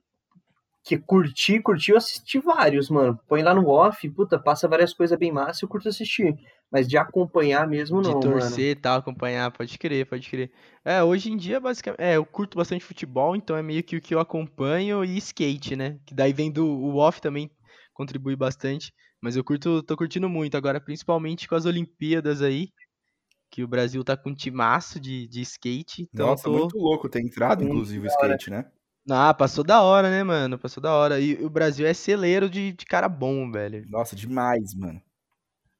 que curti, curti, eu assisti vários, mano. Põe lá no off, puta, passa várias coisas bem massa, eu curto assistir. Mas de acompanhar mesmo, não, De torcer e tal, acompanhar, pode crer, pode crer. É, hoje em dia, basicamente, é, eu curto bastante futebol, então é meio que o que eu acompanho e skate, né? Que daí vem do o off também, contribui bastante. Mas eu curto, tô curtindo muito agora, principalmente com as Olimpíadas aí que o Brasil tá com um timaço de, de skate. Então Nossa, tô... muito louco ter entrado, inclusive, o skate, né? Ah, passou da hora, né, mano? Passou da hora. E o Brasil é celeiro de, de cara bom, velho. Nossa, demais, mano.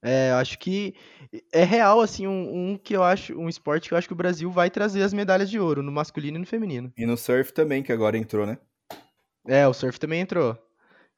É, eu acho que é real, assim, um, um, que eu acho, um esporte que eu acho que o Brasil vai trazer as medalhas de ouro, no masculino e no feminino. E no surf também, que agora entrou, né? É, o surf também entrou.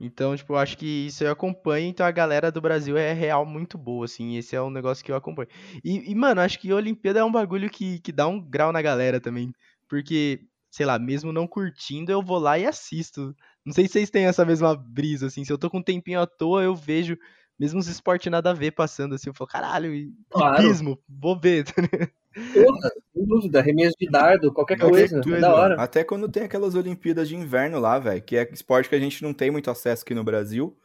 Então, tipo, eu acho que isso eu acompanho, então a galera do Brasil é real muito boa, assim, esse é um negócio que eu acompanho. E, e mano, acho que a Olimpíada é um bagulho que, que dá um grau na galera também, porque, sei lá, mesmo não curtindo, eu vou lá e assisto. Não sei se vocês têm essa mesma brisa, assim, se eu tô com um tempinho à toa, eu vejo, mesmo uns esportes nada a ver passando, assim, eu falo, caralho, hipismo, claro. vou ver, tá Porra, sem dúvida, remesso de dardo, qualquer coisa, tudo, da hora. Até quando tem aquelas Olimpíadas de inverno lá, velho, que é esporte que a gente não tem muito acesso aqui no Brasil.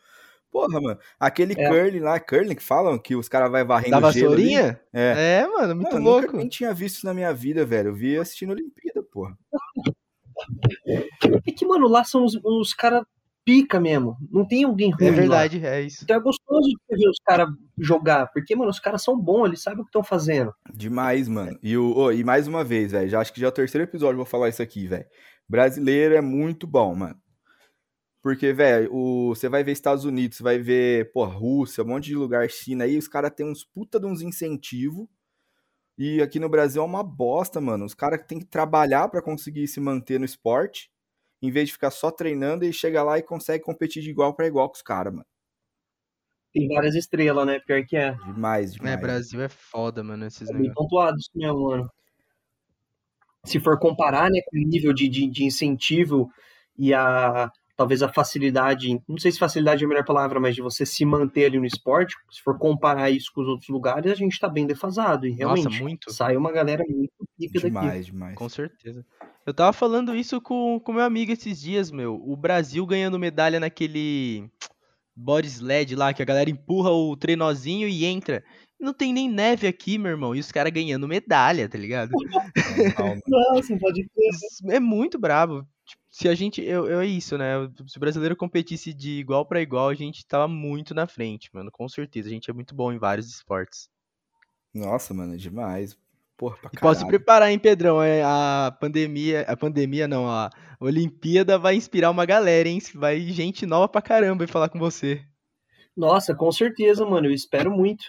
Porra, mano, aquele é. curling lá, curling que falam que os caras vai varrendo da vassourinha? É. é, mano, muito mano, louco. Eu nunca nem tinha visto isso na minha vida, velho. Eu vi assistindo Olimpíada, porra. É que, mano, lá são os, os caras pica mesmo. Não tem alguém ruim. É verdade, lá. é isso. Então é gostoso de ver os caras jogar, porque, mano, os caras são bons, eles sabem o que estão fazendo. Demais, mano. E, o, oh, e mais uma vez, velho, já acho que já é o terceiro episódio vou falar isso aqui, velho. Brasileiro é muito bom, mano. Porque, velho, você vai ver Estados Unidos, você vai ver, pô, Rússia, um monte de lugar, China aí, os caras têm uns puta de uns incentivos. E aqui no Brasil é uma bosta, mano. Os caras têm que trabalhar para conseguir se manter no esporte em vez de ficar só treinando, ele chega lá e consegue competir de igual para igual com os caras, mano. Tem várias estrelas, né? Pior que é. Demais, demais. É, Brasil é foda, mano, esses é bem pontuados mesmo, mano. Se for comparar, né, com o nível de, de, de incentivo e a talvez a facilidade, não sei se facilidade é a melhor palavra, mas de você se manter ali no esporte, se for comparar isso com os outros lugares, a gente tá bem defasado. E realmente Nossa, muito. sai uma galera muito pica demais, daqui. Demais, Com certeza. Eu tava falando isso com, com meu amigo esses dias, meu. O Brasil ganhando medalha naquele. body sled lá, que a galera empurra o trenozinho e entra. Não tem nem neve aqui, meu irmão. E os caras ganhando medalha, tá ligado? Nossa, pode ter. É muito brabo. Tipo, se a gente. Eu, eu, é isso, né? Se o brasileiro competisse de igual para igual, a gente tava muito na frente, mano. Com certeza. A gente é muito bom em vários esportes. Nossa, mano, é demais. Porra, pra e pode se preparar, hein, Pedrão? É, a pandemia. A pandemia não, a Olimpíada vai inspirar uma galera, hein? Vai gente nova pra caramba e falar com você. Nossa, com certeza, mano. Eu espero muito.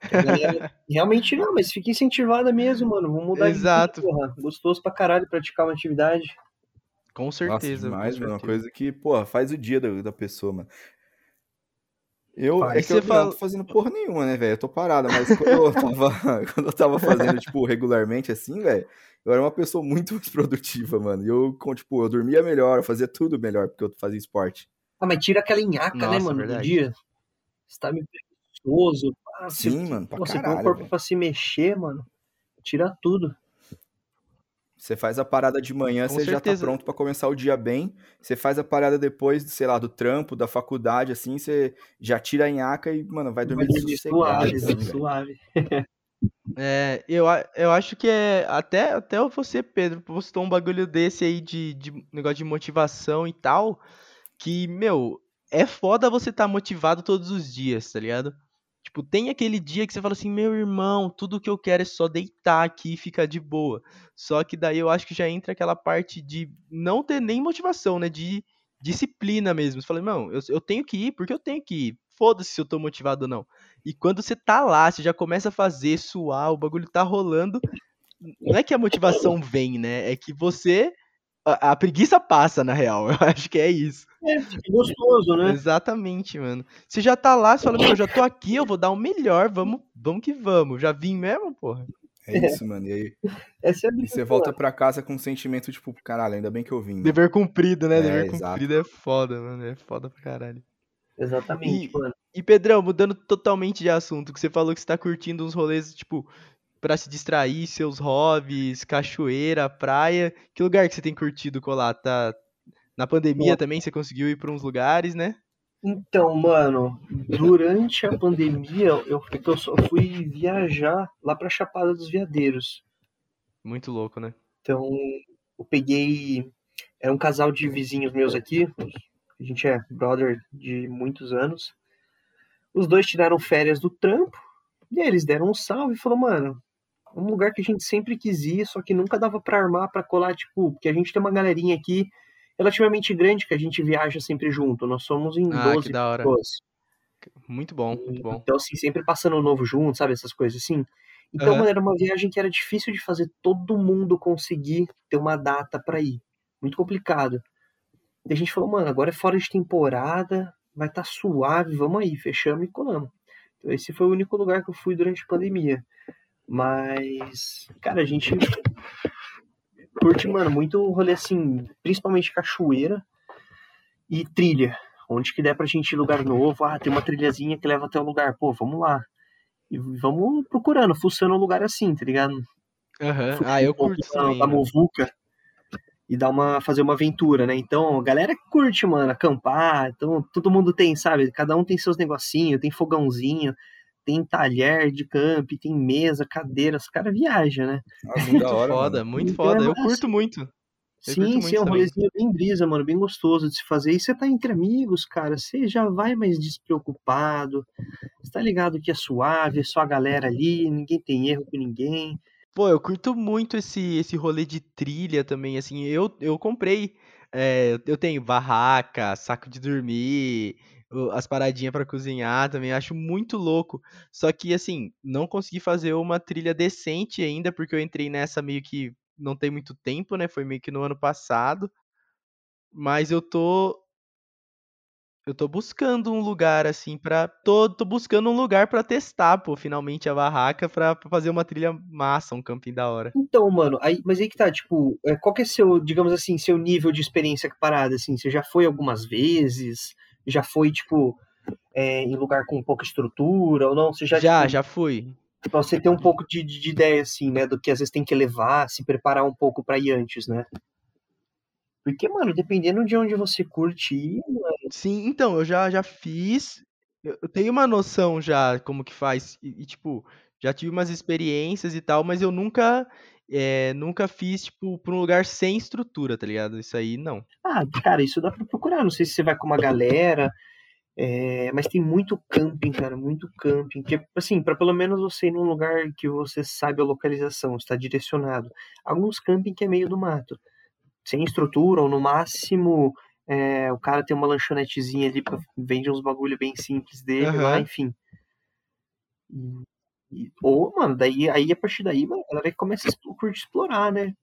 realmente não, mas fica incentivada mesmo, mano. Vamos mudar Exato. de porra. Gostoso pra caralho praticar uma atividade. Com certeza. Nossa, demais, certeza. uma coisa que, pô, faz o dia da, da pessoa, mano. Eu, é que eu fala... não tô fazendo porra nenhuma, né, velho? Eu tô parada, mas quando eu tava, quando eu tava fazendo, tipo, regularmente assim, velho, eu era uma pessoa muito mais produtiva, mano. E eu, tipo, eu dormia melhor, eu fazia tudo melhor, porque eu fazia esporte. Ah, mas tira aquela nhaca, né, Nossa, né, mano, verdade. do dia. Você tá meio preguiçoso, Sim, você, mano, pra você caralho, tem um corpo véio. pra se mexer, mano. Tira tudo. Você faz a parada de manhã, Com você certeza. já tá pronto para começar o dia bem. Você faz a parada depois, sei lá, do trampo, da faculdade, assim, você já tira a nhaca e, mano, vai dormir vai suave, assim, suave. É, eu, eu acho que é até, até você, Pedro, postou um bagulho desse aí de, de negócio de motivação e tal, que, meu, é foda você estar tá motivado todos os dias, tá ligado? Tipo, tem aquele dia que você fala assim, meu irmão, tudo que eu quero é só deitar aqui e ficar de boa. Só que daí eu acho que já entra aquela parte de não ter nem motivação, né? De disciplina mesmo. Você fala, irmão, eu, eu tenho que ir porque eu tenho que ir. Foda-se se eu tô motivado ou não. E quando você tá lá, você já começa a fazer, suar, o bagulho tá rolando. Não é que a motivação vem, né? É que você a, preguiça passa, na real. Eu acho que é isso. É, gostoso, né? Exatamente, mano. Você já tá lá, você fala, eu já tô aqui, eu vou dar o melhor, vamos, vamos que vamos. Já vim mesmo, porra. É isso, mano. E aí é e você volta pra casa com um sentimento, tipo, caralho, ainda bem que eu vim. Mano. Dever cumprido, né? É, Dever exato. cumprido é foda, mano. É foda pra caralho. Exatamente, e, mano. E, Pedrão, mudando totalmente de assunto, que você falou que você tá curtindo uns rolês, tipo, para se distrair, seus hobbies, cachoeira, praia. Que lugar que você tem curtido colar? Tá na pandemia Bom, também você conseguiu ir para uns lugares, né? Então, mano, durante a pandemia eu, eu só fui viajar lá para Chapada dos Veadeiros. Muito louco, né? Então, eu peguei era um casal de vizinhos meus aqui. A gente é brother de muitos anos. Os dois tiraram férias do trampo. E aí eles deram um salve e falou, mano, um lugar que a gente sempre quis ir, só que nunca dava para armar, para colar, tipo, porque a gente tem uma galerinha aqui relativamente grande que a gente viaja sempre junto. Nós somos em ah, 12 pessoas. Muito bom, muito bom. Então, assim, sempre passando o novo junto, sabe? Essas coisas assim. Então, uhum. mano, era uma viagem que era difícil de fazer todo mundo conseguir ter uma data para ir. Muito complicado. E a gente falou, mano, agora é fora de temporada, vai estar tá suave, vamos aí, fechamos e colamos. Então, esse foi o único lugar que eu fui durante a pandemia. Mas, cara, a gente curte, mano, muito rolê assim, principalmente cachoeira e trilha. Onde que der pra gente ir lugar novo, ah, tem uma trilhazinha que leva até o lugar, pô, vamos lá. E vamos procurando, fuçando um lugar assim, tá ligado? Uhum. Ah, eu curto da, da Movuca e dar uma fazer uma aventura, né? Então, a galera curte, mano, acampar. Então, todo mundo tem, sabe? Cada um tem seus negocinhos, tem fogãozinho tem talher de camp, tem mesa, cadeiras, os caras viajam, né? Nossa, muito hora, foda, mano. muito foda. Eu curto muito. Eu sim, curto sim, é um rolezinho bem brisa, mano, bem gostoso de se fazer. E você tá entre amigos, cara, você já vai mais despreocupado, você tá ligado que é suave, é só a galera ali, ninguém tem erro com ninguém. Pô, eu curto muito esse, esse rolê de trilha também, assim, eu, eu comprei, é, eu tenho barraca, saco de dormir, as paradinhas para cozinhar também, acho muito louco. Só que, assim, não consegui fazer uma trilha decente ainda, porque eu entrei nessa meio que não tem muito tempo, né? Foi meio que no ano passado. Mas eu tô. Eu tô buscando um lugar, assim, pra. Tô, tô buscando um lugar para testar, pô, finalmente a barraca pra, pra, fazer uma trilha massa, um camping da hora. Então, mano, aí, mas aí que tá, tipo, é, qual que é seu, digamos assim, seu nível de experiência parada, assim? Você já foi algumas vezes? Já foi, tipo, é, em lugar com pouca estrutura ou não? Você já, já, tipo, já fui. Pra você ter um pouco de, de, ideia, assim, né, do que às vezes tem que levar, se preparar um pouco para ir antes, né? Porque, mano, dependendo de onde você curte ir, mano, Sim, então, eu já, já fiz. Eu eu tenho uma noção já como que faz. E, e, tipo, já tive umas experiências e tal, mas eu nunca, eh, nunca fiz, tipo, pra um lugar sem estrutura, tá ligado? Isso aí não. Ah, cara, isso dá pra procurar. Não sei se você vai com uma galera, é, mas tem muito camping, cara, muito camping. Que, assim, para pelo menos você ir num lugar que você sabe a localização, está direcionado. Alguns camping que é meio do mato, sem estrutura, ou no máximo é, o cara tem uma lanchonetezinha ali, pra, vende uns bagulho bem simples dele Aham. lá, enfim. E- ou, mano, daí aí a partir daí, mano, a galera começa a curte explorar, né?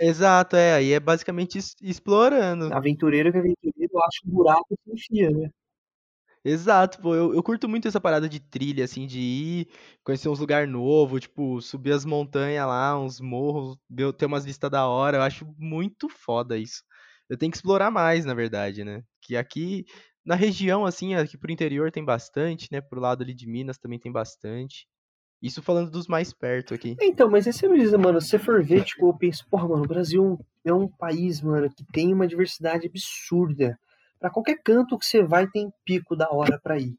Exato, é. Aí é basicamente explorando. Aventureiro que é aventureiro acha um buraco e se enfia, né? Exato, pô. Eu, eu curto muito essa parada de trilha, assim, de ir, conhecer uns lugares novos, tipo, subir as montanhas lá, uns morros, ter umas vistas da hora. Eu acho muito foda isso. Eu tenho que explorar mais, na verdade, né? Que aqui, na região, assim, aqui pro interior tem bastante, né? Pro lado ali de Minas também tem bastante. Isso falando dos mais perto aqui. Então, mas essa brisa, mano, se você for ver, tipo, eu penso, porra, mano, o Brasil é um país, mano, que tem uma diversidade absurda. Pra qualquer canto que você vai, tem pico da hora pra ir.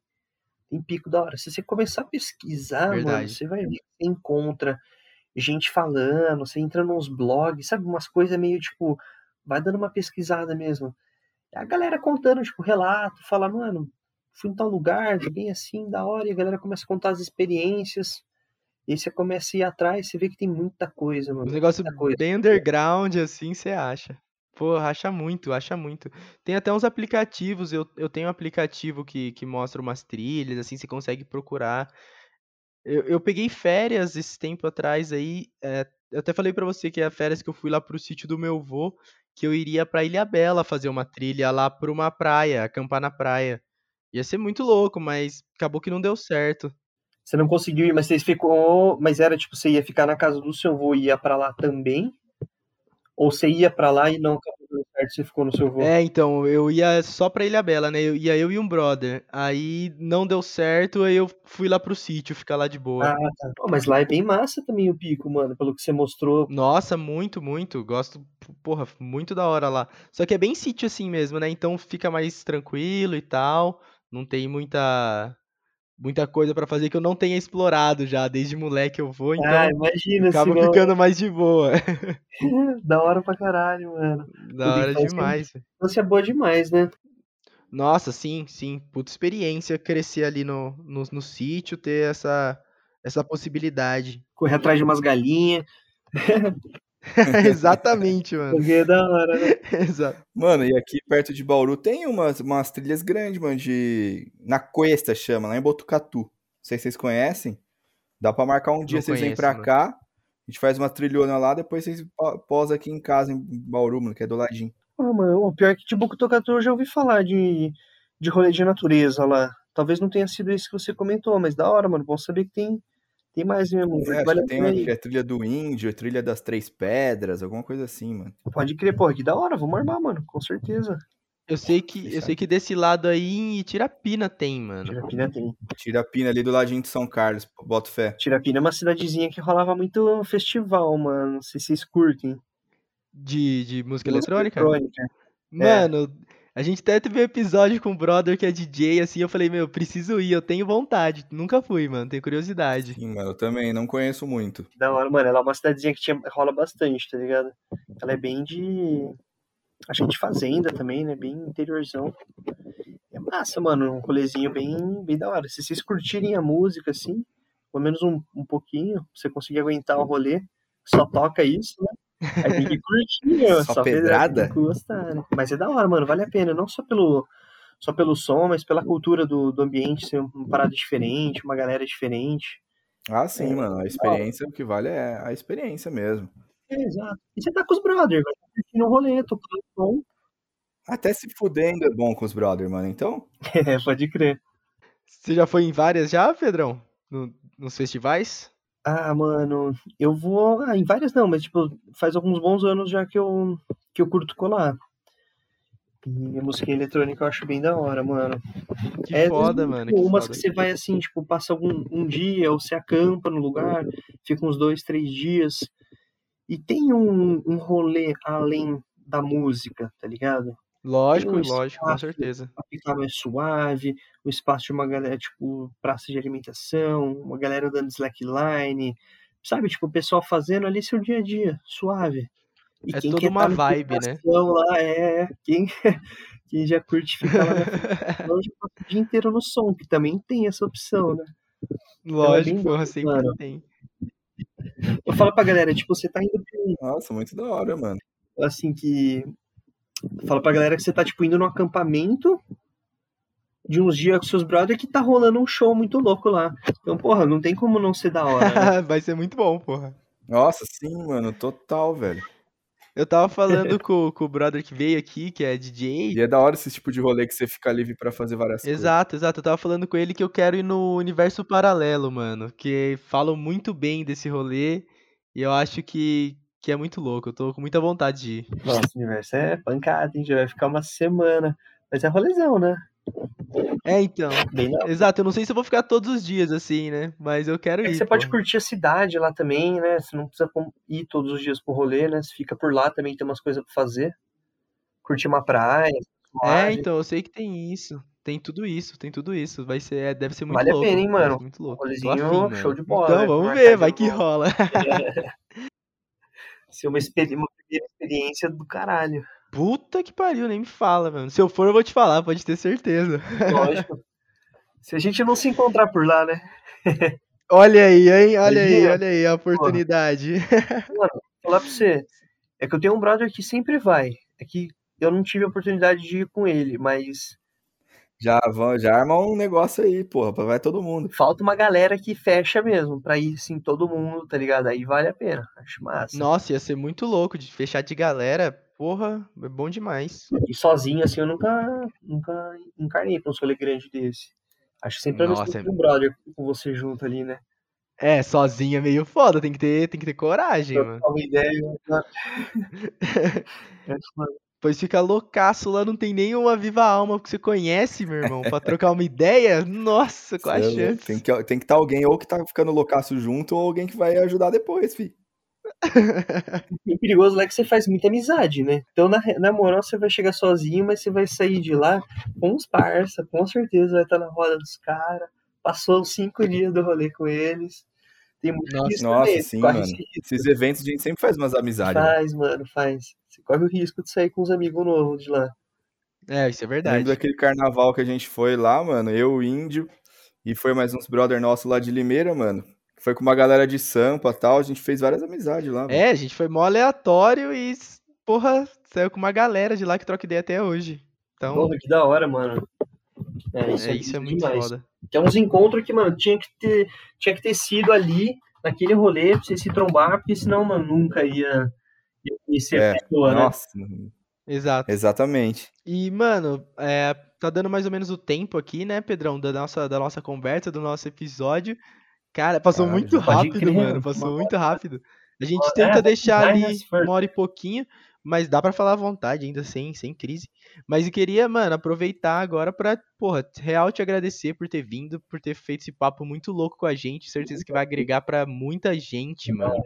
Tem pico da hora. Se você começar a pesquisar, mano, Verdade. você vai ver você encontra gente falando, você entra nos blogs, sabe, umas coisas meio, tipo, vai dando uma pesquisada mesmo. A galera contando, tipo, relato, fala, mano, fui em tal lugar, bem assim, da hora, e a galera começa a contar as experiências. E aí você começa a ir atrás, você vê que tem muita coisa, mano. Um negócio coisa. bem underground, assim, você acha. Pô, acha muito, acha muito. Tem até uns aplicativos, eu, eu tenho um aplicativo que, que mostra umas trilhas, assim, você consegue procurar. Eu, eu peguei férias esse tempo atrás aí, é, eu até falei pra você que é férias que eu fui lá pro sítio do meu avô, que eu iria pra Ilha Bela fazer uma trilha lá pra uma praia, acampar na praia. Ia ser muito louco, mas acabou que não deu certo. Você não conseguiu ir, mas você ficou. Mas era tipo, você ia ficar na casa do seu avô e ia pra lá também? Ou você ia pra lá e não acabou dando certo, você ficou no seu avô? É, então, eu ia só pra Ilha Bela, né? Eu ia eu e um brother. Aí não deu certo, aí eu fui lá pro sítio ficar lá de boa. Ah, tá. Pô, mas lá é bem massa também o pico, mano, pelo que você mostrou. Nossa, muito, muito. Gosto, porra, muito da hora lá. Só que é bem sítio assim mesmo, né? Então fica mais tranquilo e tal. Não tem muita muita coisa pra fazer que eu não tenha explorado já desde moleque eu vou, então Ah, imagina, acaba senão... ficando mais de boa. da hora pra caralho, mano. Da hora infância- demais. Você é boa demais, né? Nossa, sim, sim. Puta experiência crescer ali no, no, no sítio, ter essa, essa possibilidade. Correr atrás de umas galinhas. Exatamente, mano. Porque é da hora, né? Exato. Mano, e aqui perto de Bauru tem umas, umas trilhas grandes, mano, de... Na Cuesta chama, lá em Botucatu. Não sei se vocês conhecem. Dá pra marcar um dia, Não vocês vêm pra mano. cá, a gente faz uma trilhona lá, depois vocês po- posam aqui em casa, em Bauru, mano, que é do ladinho. Ah, mano, o pior é que de Bocutucatu eu já ouvi falar de, de rolê de natureza lá. Talvez não tenha sido esse que você comentou, mas da hora, mano. Bom saber que tem, tem mais mesmo. É, Vale que a tem pena uma ir. que é trilha do Índio, trilha das Três Pedras, alguma coisa assim, mano. Pode crer, pô, que da hora, vamos armar, mano, com certeza. Eu sei que eu sei que desse lado aí em Tirapina tem, mano. Tirapina tem. Tirapina ali do ladinho de São Carlos, boto fé. Tirapina é uma cidadezinha que rolava muito festival, mano. Não sei se vocês curtem. De, de música Música eletrônica? eletrônica. Mano, a gente até teve um episódio com um brother que é DJ, assim, eu falei, meu, preciso ir, eu tenho vontade. Nunca fui, mano, tenho curiosidade. Sim, mano, eu também não conheço muito. Da hora, mano. Ela é uma cidadezinha que tinha, rola bastante, tá ligado? Ela é bem de. Acho que de fazenda também, né? Bem interiorzão. É massa, mano. Um rolezinho bem, bem da hora. Se vocês curtirem a música, assim, pelo menos um, um pouquinho, pra você conseguir aguentar o rolê, só toca isso, né? Aí tem que curtir, meu. Só pedrada? Tem que gostar, né? Mas é da hora, mano. Vale a pena. Não só pelo, só pelo som, mas pela cultura do, do ambiente ser uma parada diferente, uma galera diferente. Ah, sim, É, mano, a experiência, o que vale é a experiência mesmo. É, exato. E você tá com os brothers, vai curtindo o rolê, tocando som. Até se fudendo é bom com os brother, mano, então... É, pode crer. Você já foi em várias já, Pedrão? No- nos festivais? Ah, mano, eu vou. Ah, em várias não, mas tipo, faz alguns bons anos já que eu, que eu curto colar. E a música eletrônica eu acho bem da hora, mano. Que É, foda, tipo, mano, que umas foda. que você vai assim, tipo, passa algum um dia, ou você acampa no lugar, fica uns dois, três dias. E tem um, um rolê além da música, tá ligado? Lógico, um lógico, com certeza. pra ficar mais suave, o espaço de uma galera, tipo, praça de alimentação, uma galera andando slackline, sabe? Tipo, o pessoal fazendo ali seu dia a dia, suave. E É quem toda uma tá vibe, né? lá, é, quem, quem já curte ficar lá na frente, já passa o dia inteiro no som, que também tem essa opção, né? Lógico, bem porra, doido, sempre mano. tem. Eu falo pra galera, tipo, você tá indo pra um Nossa, muito da hora, mano. assim que fala pra galera que você tá tipo indo num acampamento de uns dias com seus brothers que tá rolando um show muito louco lá. Então, porra, não tem como não ser da hora, né? Vai ser muito bom, porra. Nossa, sim, mano, total, velho. Eu tava falando com, com o brother que veio aqui, que é DJ. E é da hora esse tipo de rolê que você fica livre pra fazer várias coisas. Exato, exato. Eu tava falando com ele que eu quero ir no universo paralelo, mano. Que falam muito bem desse rolê. E eu acho que, que é muito louco. Eu tô com muita vontade de ir. Nossa, o universo é pancada, hein? Já vai ficar uma semana. Mas é rolezão, né? É, então. Exato, eu não sei se eu vou ficar todos os dias assim, né? Mas eu quero É ir. você pode porra. curtir a cidade lá também, né? Você não precisa ir todos os dias pro rolê, né? Você fica por lá também, tem umas coisas pra fazer. Curtir uma praia. É, suave. então, eu sei que tem isso. Tem tudo isso, tem tudo isso. Vai ser, é, deve ser muito Vale a louco. pena, hein, Vai ser mano? muito louco. Rolezinho, afim, show mano. de bola, Então, né? vamos ver, vai que rola. Ser uma, experi- uma primeira experiência do caralho. Puta que pariu, nem me fala, mano. Se eu for, eu vou te falar, pode ter certeza. Lógico. Se a gente não se encontrar por lá, né? Olha aí, hein? Olha aí, olha aí a oportunidade. Mano, falar pra você. É que eu tenho um brother que sempre vai. É que eu não tive a oportunidade de ir com ele, mas Já, vão, já arma um negócio aí, porra, vai todo mundo. falta uma galera que fecha mesmo, pra ir assim, todo mundo, tá ligado? Aí vale a pena. Acho massa. Nossa, ia ser muito louco de fechar de galera. Porra, é bom demais. E sozinho, assim, eu nunca, nunca encarnei pra um rolê grande desse. Acho sempre a Nossa, é- com um brother com você junto ali, né? É, sozinho é meio foda, tem que ter, tem que ter coragem, mano. Trocar uma ideia. né? Pois fica loucaço lá, não tem nenhuma viva alma que você conhece, meu irmão, pra trocar uma ideia. Nossa, qual a é chance? Tem que tem que estar alguém ou que tá ficando loucaço junto ou alguém que vai ajudar depois, fi. E o perigoso lá é que você faz muita amizade, né? Então, na, na moral, você vai chegar sozinho, mas você vai sair de lá com os parça, com certeza vai estar na roda dos caras. Passou os cinco dias do rolê com eles. Tem muito Nossa, risco Nossa, também, sim, mano. risco. Esses eventos a gente sempre faz umas amizades. né? Faz, mano, faz. Você corre o risco de sair com uns amigos novos de lá. É, isso é verdade. Lembro daquele carnaval que a gente foi lá, mano, eu, o Índio, e foi mais uns brother nossos lá de Limeira, mano. Foi com uma galera de Sampa e tal, a gente fez várias amizades lá, mano. É, a gente foi mó aleatório e, porra, saiu com uma galera de lá que troca ideia até hoje. Então, Porra, que da hora, mano. É, isso é, é, isso é muito demais. foda. Que é uns encontros que, mano, tinha que ter, tinha que ter sido ali, naquele rolê, pra você se trombar, porque senão, mano, nunca ia, ia conhecer É, a pessoa, né? Nossa, Exato. exatamente. E, mano, é, tá dando mais ou menos o tempo aqui, né, Pedrão, da nossa, da nossa conversa, do nosso episódio. Cara, passou muito rápido, crer, mano. Passou muito rápido. A gente É, tenta deixar ali uma hora e pouquinho, mas dá pra falar à vontade ainda, sem, sem crise. Mas eu queria, mano, aproveitar agora pra, porra, real te agradecer por ter vindo, por ter feito esse papo muito louco com a gente. Certeza que vai agregar pra muita gente, mano.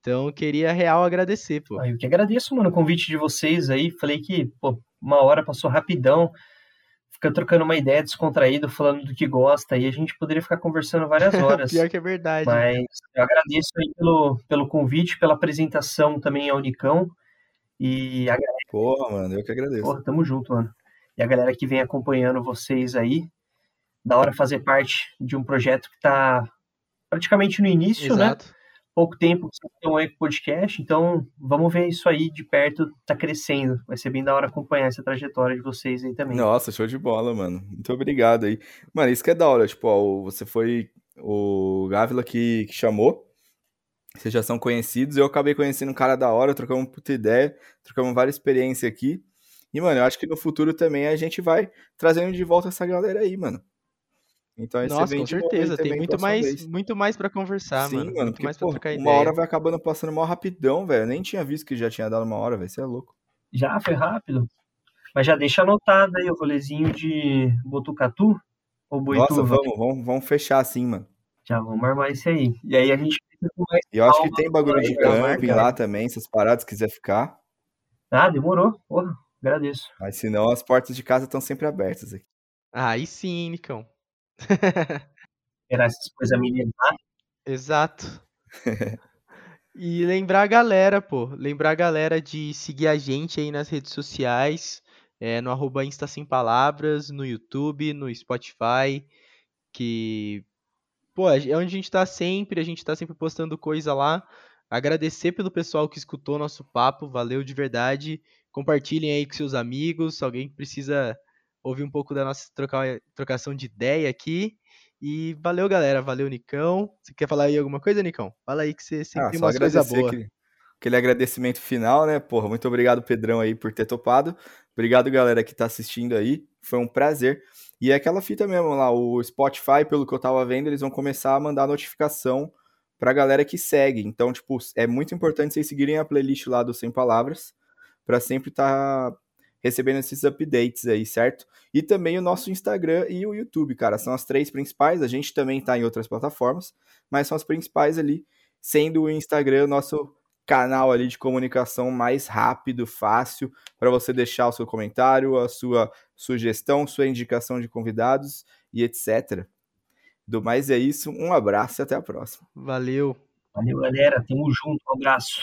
Então eu queria real agradecer, pô. Ah, Eu que agradeço, mano, o convite de vocês aí. Falei que, pô, uma hora passou rapidão. Fica trocando uma ideia descontraído, falando do que gosta. E a gente poderia ficar conversando várias horas. Pior que é verdade. Mas eu agradeço aí pelo, pelo convite, pela apresentação também ao Unicão. E a Porra, mano, eu que agradeço. Porra, tamo junto, mano. E a galera que vem acompanhando vocês aí, da hora fazer parte de um projeto que tá praticamente no início, né? Exato. Pouco tempo que vocês estão aí com o podcast, então vamos ver isso aí de perto, tá crescendo. Vai ser bem da hora acompanhar essa trajetória de vocês aí também. Nossa, show de bola, mano. Muito obrigado aí. Mano, isso que é da hora, tipo, ó, o- você foi o Gávila que, que chamou. Vocês já são conhecidos. Eu acabei conhecendo um cara da hora, trocamos uma puta ideia, trocamos várias experiências aqui. E, mano, eu acho que no futuro também a gente vai trazendo de volta essa galera aí, mano. Então esse Nossa, com certeza. Tem muito mais, vez. muito mais para conversar, Sim, mano. mano, Muito porque, mais pra pô, trocar uma ideia. hora vai acabando passando mó rapidão, velho. Eu nem tinha visto que já tinha dado uma hora, velho. Você é louco. Já foi rápido. Mas já deixa anotado aí o rolezinho de Botucatu ou Nossa, Boituva. vamos, vamos, vamos fechar assim, mano. Já vamos armar isso aí. E aí a gente E eu acho que tem bagulho de camping marcar. lá também, essas paradas, se quiser ficar. Ah, demorou. Porra, Agradeço. Mas senão as portas de casa estão sempre abertas aqui. Aí sim, Nicão. Esperar essas coisas amenizar. Exato. E lembrar a galera, pô, lembrar a galera de seguir a gente aí nas redes sociais, é, no arroba Insta Sem Palavras, no YouTube, no Spotify, que, pô, é onde a gente tá sempre, a gente tá sempre postando coisa lá. Agradecer pelo pessoal que escutou nosso papo, valeu de verdade. Compartilhem aí com seus amigos, se alguém precisa ouvir um pouco da nossa troca, trocação de ideia aqui. E valeu, galera. Valeu, Nicão. Você quer falar aí alguma coisa, Nicão? Fala aí que você sempre Ah, tem coisas agradecer boas. aquele, aquele agradecimento final, né? Porra, muito obrigado, Pedrão, aí, por ter topado. Obrigado, galera, que tá assistindo aí. Foi um prazer. E é aquela fita mesmo lá, o Spotify, pelo que eu tava vendo, eles vão começar a mandar notificação pra galera que segue. Então, tipo, é muito importante vocês seguirem a playlist lá do Sem Palavras pra sempre estar recebendo esses updates aí, certo? E também o nosso Instagram e o YouTube, cara. São as três principais. A gente também tá em outras plataformas, mas são as principais ali, sendo o Instagram o nosso canal ali de comunicação mais rápido, fácil, para você deixar o seu comentário, a sua sugestão, sua indicação de convidados e etc. Do mais é isso, um abraço e até a próxima. Valeu. Valeu, galera. Tamo junto. Um abraço.